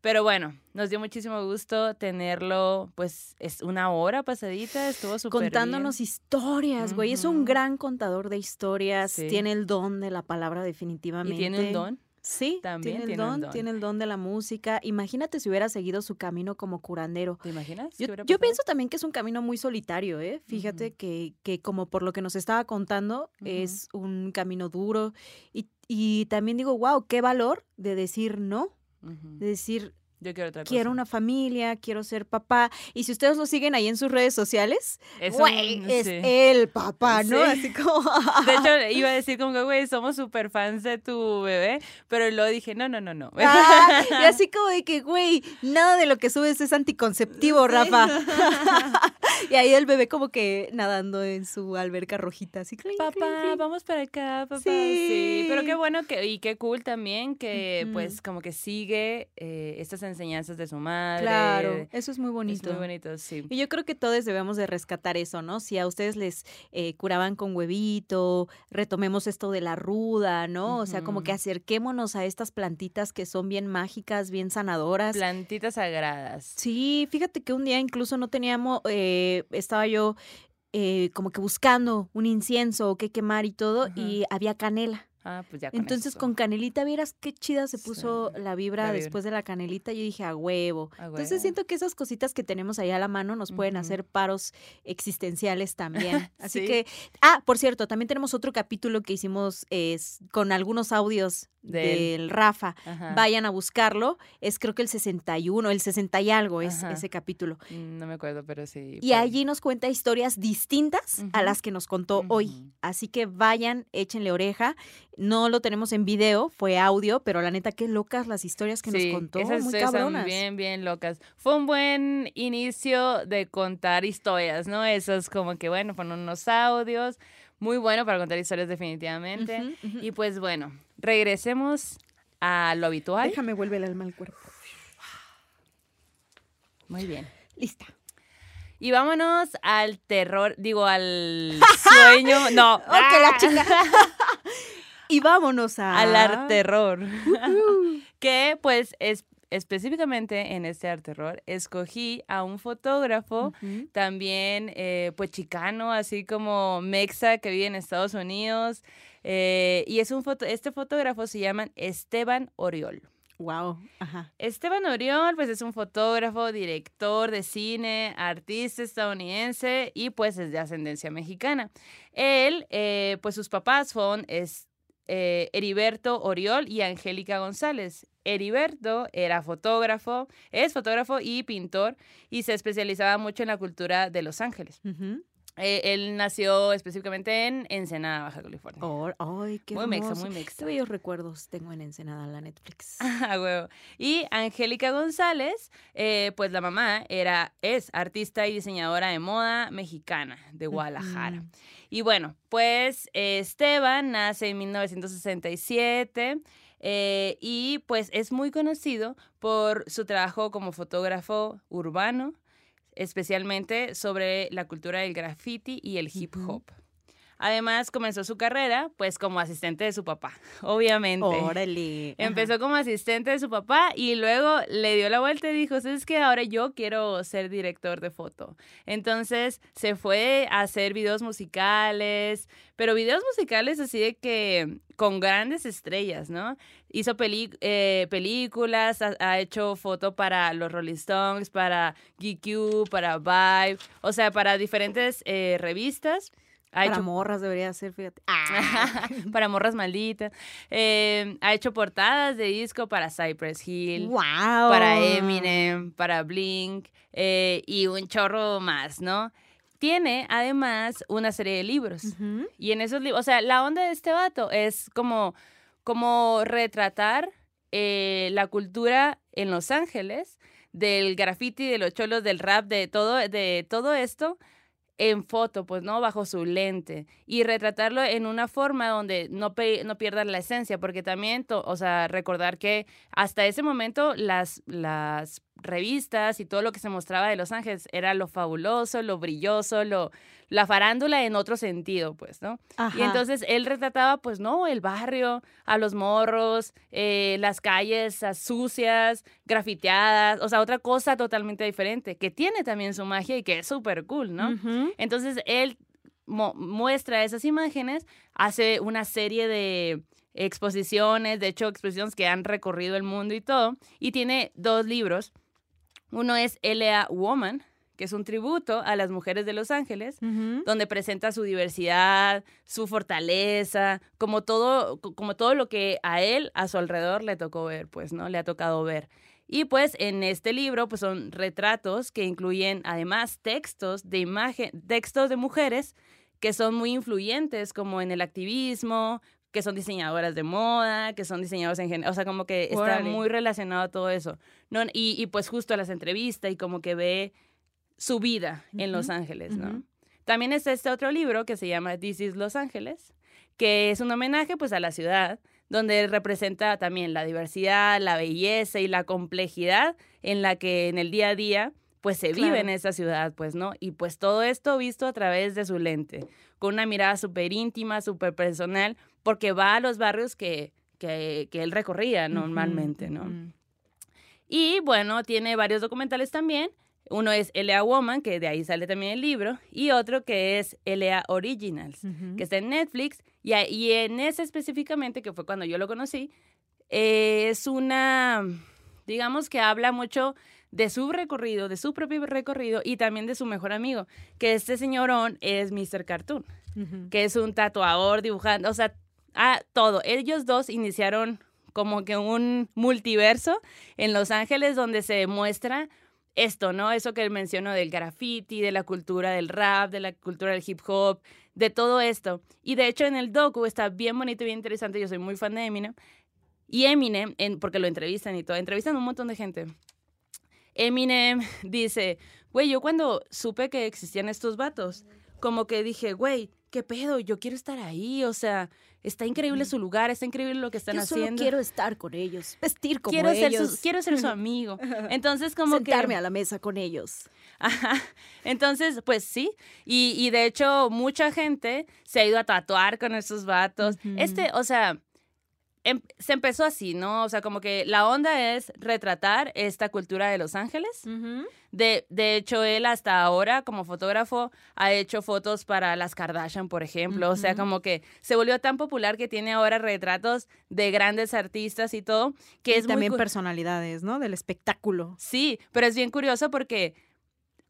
Pero bueno, nos dio muchísimo gusto tenerlo, pues es una hora pasadita, estuvo súper Contándonos bien. historias, güey. Es un gran contador de historias. Sí. Tiene el don de la palabra definitivamente. Y tiene un don. Sí, También tiene el tiene don, don. tiene el don de la música. Imagínate si hubiera seguido su camino como curandero. ¿Te imaginas? Yo, pienso también que es un camino muy solitario, ¿eh? Fíjate que, que como por lo que nos estaba contando, es un camino duro. Y, y también digo, wow, qué valor de decir no. De decir, Yo quiero otra cosa. quiero una familia, quiero ser papá. Y si ustedes lo siguen ahí en sus redes sociales, Es güey, un- es sí. el papá, ¿no? Sí. Así como... *laughs* De hecho, iba a *laughs* decir como que, güey, somos súper fans de tu bebé, pero luego dije, no, no, no, no. Ah, y *laughs* así como de que, güey, nada de lo que subes es anticonceptivo, Rafa. Y ahí el bebé como que nadando en su alberca rojita, así. clink, Papá, vamos para acá, papá. Sí. pero Sí. qué bueno que, y qué cool también que, pues, como que sigue eh, estas enseñanzas de su madre. Claro, eso es muy Es bonito. muy bonito, sí. Y yo creo que todos debemos de rescatar eso, ¿no? Si a ustedes les eh, curaban con huevito, retomemos esto de la ruda, ¿no? O sea, como que acerquémonos a estas plantitas que son bien mágicas, bien sanadoras. Plantitas sagradas. Sí, fíjate que un día incluso no teníamos, eh, estaba yo eh, como que buscando un incienso o qué quemar y todo, Ajá. y había canela. Ah, pues ya con Entonces eso. con canelita, vieras qué chida se puso Sí, la vibra la vibra. después de la canelita. Yo dije, a huevo. A Entonces huevo. siento que esas cositas que tenemos ahí a la mano nos pueden hacer paros existenciales también. *laughs* Así Sí. que, ah, por cierto, también tenemos otro capítulo que hicimos es, con algunos audios De del Rafa. Ajá. Vayan a buscarlo. Es creo que el 61, el 60 y algo es Ajá. ese capítulo. Mm, No me acuerdo, pero sí. Y fue- allí nos cuenta historias distintas a las que nos contó hoy. Así que vayan, échenle oreja. No lo tenemos en video, fue audio, pero la neta, qué locas las historias que Sí, nos contó. esas Muy historias son cabronas. bien, bien locas. Fue un buen inicio de contar historias, ¿no? Esos como que, bueno, fueron unos audios. Muy bueno para contar historias definitivamente. Y pues bueno, regresemos a lo habitual. Déjame vuelve el alma al cuerpo. Muy bien. Lista. Y vámonos al terror, digo, al *laughs* sueño. No. Que la ¡Ah! chica. y vámonos a. Al arte terror. *laughs* que pues es específicamente en este arte terror escogí a un fotógrafo Ujú. también eh, pues chicano, así como Mexa que vive en Estados Unidos. Eh, y es un foto, este fotógrafo se llama Esteban Oriol. Wow. Ajá. Esteban Oriol, pues es un fotógrafo, director de cine, artista estadounidense y pues es de ascendencia mexicana. Él, eh, pues sus papás son es, eh, Heriberto Oriol y Angélica González. Heriberto era fotógrafo, es fotógrafo y pintor y se especializaba mucho en la cultura de Los Ángeles. Eh, él nació específicamente en Ensenada, Baja California. Oh, ay, qué muy muy Qué mexa. bellos recuerdos tengo en Ensenada, la Netflix. *laughs* Ah, huevo. Y Angélica González, eh, pues la mamá era, es artista y diseñadora de moda mexicana de Guadalajara. Y bueno, pues Esteban nace en 1967 eh, y pues es muy conocido por su trabajo como fotógrafo urbano, especialmente sobre la cultura del graffiti y el hip hop. Además, comenzó su carrera pues como asistente de su papá, *laughs* obviamente. Órale. Ajá. Empezó como asistente de su papá y luego le dio la vuelta y dijo, es que ahora yo quiero ser director de foto. Entonces se fue a hacer videos musicales, pero videos musicales así de que con grandes estrellas, ¿no? Hizo eh, películas, ha, ha hecho foto para los Rolling Stones, para GQ, para Vibe, o sea, para diferentes eh, revistas. Ha Para hecho morras debería ser, fíjate. Ah. para morras malditas. Eh, ha hecho portadas de disco para Cypress Hill, wow. para Eminem, para Blink eh, y un chorro más, ¿no? Tiene además una serie de libros. Y en esos libros, o sea, la onda de este vato es como, como retratar eh, la cultura en Los Ángeles, del graffiti, de los cholos, del rap, de todo, de todo esto en foto, pues, ¿no? Bajo su lente. Y retratarlo en una forma donde no, no pierdan la esencia, porque también, o sea, recordar que hasta ese momento las, las revistas y todo lo que se mostraba de Los Ángeles era lo fabuloso, lo brilloso, lo, la farándula en otro sentido, pues, ¿no? Y Ajá. entonces él retrataba, pues, no, el barrio, a los morros, eh, las calles sucias, grafiteadas, o sea, otra cosa totalmente diferente, que tiene también su magia y que es súper cool, ¿no? Entonces él muestra esas imágenes, hace una serie de exposiciones, de hecho exposiciones que han recorrido el mundo y todo, y tiene dos libros. Uno es L.A. Woman, que es un tributo a las mujeres de Los Ángeles, donde presenta su diversidad, su fortaleza, como todo, co- como todo lo que a él, a su alrededor, le tocó ver, pues, ¿no? Le ha tocado ver. Y pues en este libro, pues son retratos que incluyen además textos de imagen, textos de mujeres que son muy influyentes, como en el activismo, que son diseñadoras de moda, que son diseñadoras en general, o sea, como que está muy relacionado a todo eso. No, y, y pues justo las entrevistas y como que ve su vida en Los Ángeles, ¿no? También está este otro libro que se llama This is Los Ángeles, que es un homenaje pues a la ciudad, donde representa también la diversidad, la belleza y la complejidad en la que en el día a día pues se vive en esa ciudad, pues, ¿no? Y pues todo esto visto a través de su lente, con una mirada súper íntima, súper personal, porque va a los barrios que, que, que él recorría normalmente, ¿no? Y bueno, tiene varios documentales también. Uno es L.A. Woman, que de ahí sale también el libro, y otro que es L.A. Originals, que está en Netflix. Y, y en ese específicamente, que fue cuando yo lo conocí, eh, es una, digamos que habla mucho de su recorrido, de su propio recorrido y también de su mejor amigo, que este señorón es Mr. Cartoon que es un tatuador, dibujante, o sea, ah, todo. Ellos dos iniciaron como que un multiverso en Los Ángeles donde se muestra esto, ¿no? Eso que menciono del graffiti, de la cultura del rap, de la cultura del hip hop, de todo esto. Y de hecho en el docu está bien bonito y bien interesante, yo soy muy fan de Eminem. Y Eminem, porque lo entrevistan y todo, entrevistan a un montón de gente. Eminem *laughs* dice, güey, yo cuando supe que existían estos vatos, como que dije, güey, ¿qué pedo? Yo quiero estar ahí, o sea, está increíble su lugar, está increíble lo que están Yo solo haciendo. quiero estar con ellos, vestir como quiero ser, ellos. su, quiero ser su *laughs* amigo. Entonces, como sentarme que... a la mesa con ellos. Ajá. Entonces, pues sí. Y, y de hecho, mucha gente se ha ido a tatuar con esos vatos. Este, o sea, em- se empezó así, ¿no? O sea, como que la onda es retratar esta cultura de Los Ángeles. De, de hecho, él hasta ahora, como fotógrafo, ha hecho fotos para las Kardashian, por ejemplo. O sea, como que se volvió tan popular que tiene ahora retratos de grandes artistas y todo, que Y es también personalidades, ¿no? Del espectáculo. Sí, pero es bien curioso porque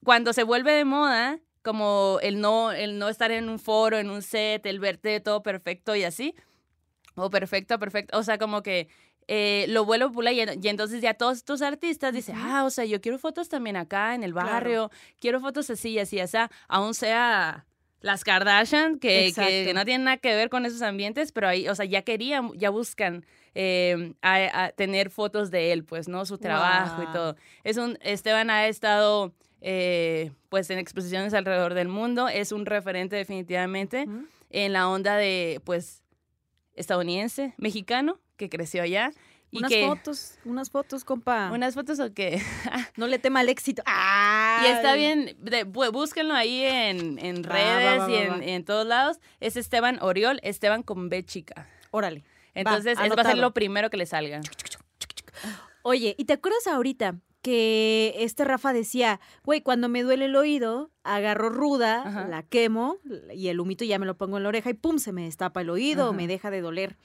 cuando se vuelve de moda, como el no, el no estar en un foro, en un set, el verte todo perfecto y así, o perfecto, perfecto, o sea, como que eh, lo vuelve popular y, y entonces ya todos estos artistas dicen, ah, o sea, yo quiero fotos también acá en el Claro. barrio, quiero fotos así y así, así, aún sea las Kardashian, que, que Exacto. no tienen nada que ver con esos ambientes, pero ahí, o sea, ya querían, ya buscan eh, a- a tener fotos de él, pues, ¿no? Su trabajo y todo. Es un, Esteban ha estado, eh, pues, en exposiciones alrededor del mundo, es un referente definitivamente en la onda de, pues, estadounidense, mexicano, que creció allá. Y Unas que, fotos, unas fotos, compa. ¿Unas fotos o qué? *laughs* No le tema al éxito. ¡Ah! Y está bien, de- búsquenlo ahí en, en redes va, va, y en, en todos lados. Es Esteban Oriol, Esteban con B chica. Órale. Entonces, eso va a ser lo primero que le salga. Oye, ¿y te acuerdas ahorita que este Rafa decía, güey, cuando me duele el oído, agarro ruda, Ajá. la quemo y el humito ya me lo pongo en la oreja y pum, se me destapa el oído, Ajá. me deja de doler.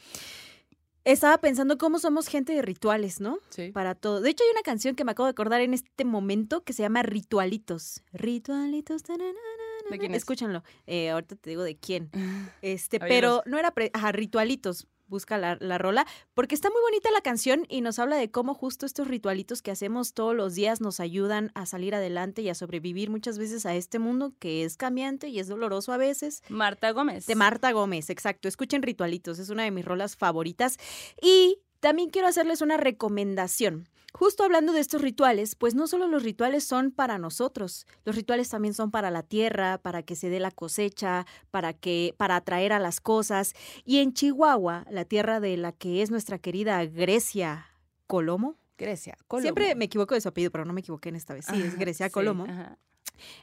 Estaba pensando cómo somos gente de rituales, ¿no? Sí. Para todo. De hecho, hay una canción que me acabo de acordar en este momento que se llama Ritualitos. Ritualitos. ¿De quién es? Escúchanlo. Eh, ahorita te digo de quién. *laughs* Este, pero no era pre- ajá, ritualitos. Busca la, la rola, porque está muy bonita la canción y nos habla de cómo justo estos ritualitos que hacemos todos los días nos ayudan a salir adelante y a sobrevivir muchas veces a este mundo que es cambiante y es doloroso a veces. Marta Gómez. De Marta Gómez, exacto. Escuchen Ritualitos, es una de mis rolas favoritas. Y también quiero hacerles una recomendación. Justo hablando de estos rituales, pues no solo los rituales son para nosotros, los rituales también son para la tierra, para que se dé la cosecha, para que para atraer a las cosas. Y en Chihuahua, la tierra de la que es nuestra querida Grecia Colomo. Grecia. Colomo. Siempre me equivoco de su apellido, pero no me equivoqué en esta vez. Sí, es Grecia Colomo. ajá.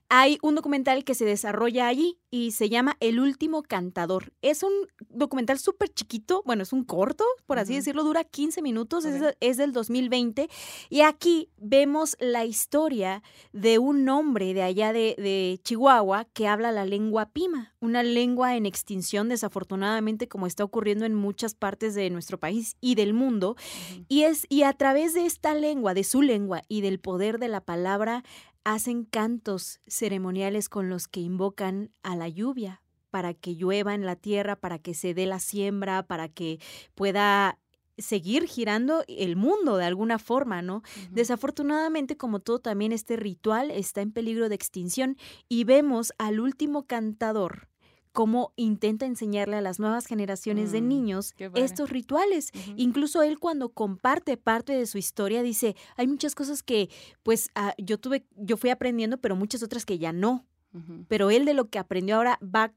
Hay un documental que se desarrolla allí y se llama El último cantador. Es un documental súper chiquito, bueno, es un corto, por así decirlo, dura 15 minutos, es, Ok. de- es del 2020. Y aquí vemos la historia de un hombre de allá de, de Chihuahua que habla la lengua pima, una lengua en extinción desafortunadamente como está ocurriendo en muchas partes de nuestro país y del mundo. Y, es, y a través de esta lengua, de su lengua y del poder de la palabra, hacen cantos ceremoniales con los que invocan a la lluvia para que llueva en la tierra, para que se dé la siembra, para que pueda seguir girando el mundo de alguna forma, ¿no? Desafortunadamente, como todo también este ritual está en peligro de extinción y vemos al último cantador cómo intenta enseñarle a las nuevas generaciones de Mm, niños estos rituales. Incluso él cuando comparte parte de su historia dice, hay muchas cosas que pues ah, yo tuve, yo fui aprendiendo, pero muchas otras que ya no. Pero él de lo que aprendió ahora va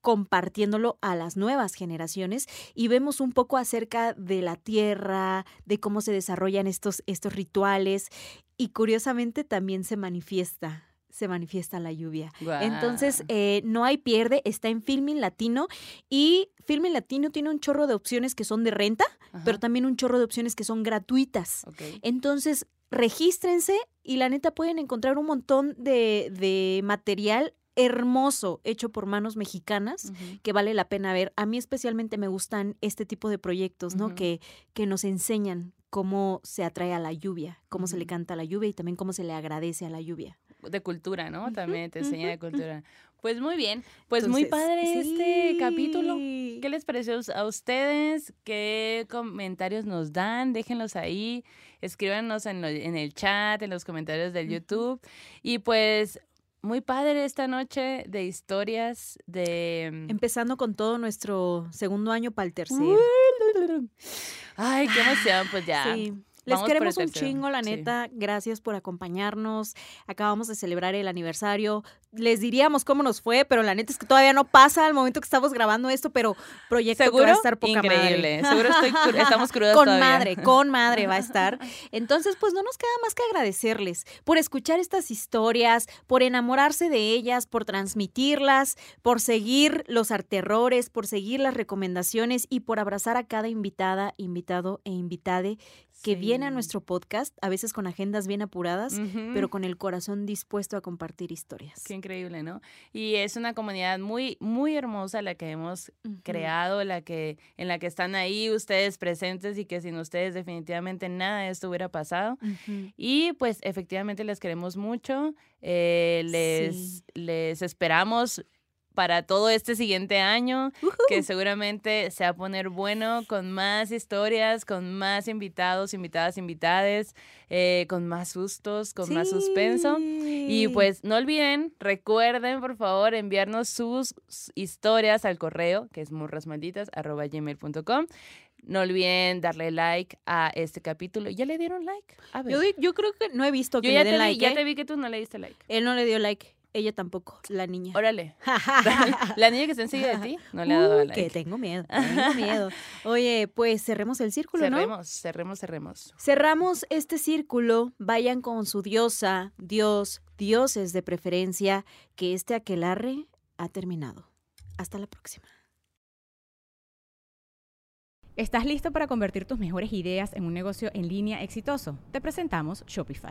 compartiéndolo a las nuevas generaciones y vemos un poco acerca de la tierra, de cómo se desarrollan estos, estos rituales y curiosamente también se manifiesta, se manifiesta la lluvia. Entonces, eh, no hay pierde, está en Filming Latino y Filming Latino tiene un chorro de opciones que son de renta, pero también un chorro de opciones que son gratuitas. Entonces, regístrense y la neta pueden encontrar un montón de, de material hermoso hecho por manos mexicanas que vale la pena ver. A mí especialmente me gustan este tipo de proyectos, ¿no? Que, que nos enseñan cómo se atrae a la lluvia, cómo se le canta a la lluvia y también cómo se le agradece a la lluvia. De cultura, ¿no? También te enseña de cultura. Pues muy bien, pues muy padre este capítulo. ¿Qué les pareció a ustedes? ¿Qué comentarios nos dan? Déjenlos ahí, escríbanos en, lo- en el chat, en los comentarios del. YouTube. Y pues muy padre esta noche de historias de... mm, Empezando con todo nuestro segundo año para el tercer. Ay, qué emoción, pues ya. Sí. Les vamos queremos un chingo, la Sí. neta. Gracias por acompañarnos. Acabamos de celebrar el aniversario. Les diríamos cómo nos fue, pero la neta es que todavía no pasa al momento que estamos grabando esto, pero proyecto que va ¿Seguro? a estar poca Increíble. madre. Seguro estoy cru- *laughs* estamos crudas Con todavía. madre, con madre va a estar. *laughs* Entonces, pues no nos queda más que agradecerles por escuchar estas historias, por enamorarse de ellas, por transmitirlas, por seguir los arterrores, por seguir las recomendaciones y por abrazar a cada invitada, invitado e invitade que viene a nuestro podcast, a veces con agendas bien apuradas, pero con el corazón dispuesto a compartir historias. Qué increíble, ¿no? Y es una comunidad muy, muy hermosa la que hemos creado, la que, en la que están ahí ustedes presentes y que sin ustedes definitivamente nada de esto hubiera pasado. Y pues efectivamente les queremos mucho, eh, les, Sí. les esperamos para todo este siguiente año, que seguramente se va a poner bueno con más historias, con más invitados, invitadas, invitades, eh, con más sustos, con más suspenso. Y pues no olviden, recuerden por favor enviarnos sus historias al correo que es murrasmalditas.gmail.com. No olviden darle like a este capítulo. ¿Ya le dieron like? A ver. Yo, creo que no he visto que Yo le ya den te, vi, like. ya ¿eh? te vi que tú no le diste like. Él no le dio like, ella tampoco, la niña. Órale. *laughs* La niña que está enseguida de ti no le ha dado Uy, like. que tengo miedo, *laughs* tengo miedo. Oye, pues cerremos el círculo, ¿no? Cerremos, cerremos, cerremos. Cerramos este círculo, vayan con su diosa, dios, dioses de preferencia, que este aquelarre ha terminado. Hasta la próxima. ¿Estás listo para convertir tus mejores ideas en un negocio en línea exitoso? Te presentamos Shopify.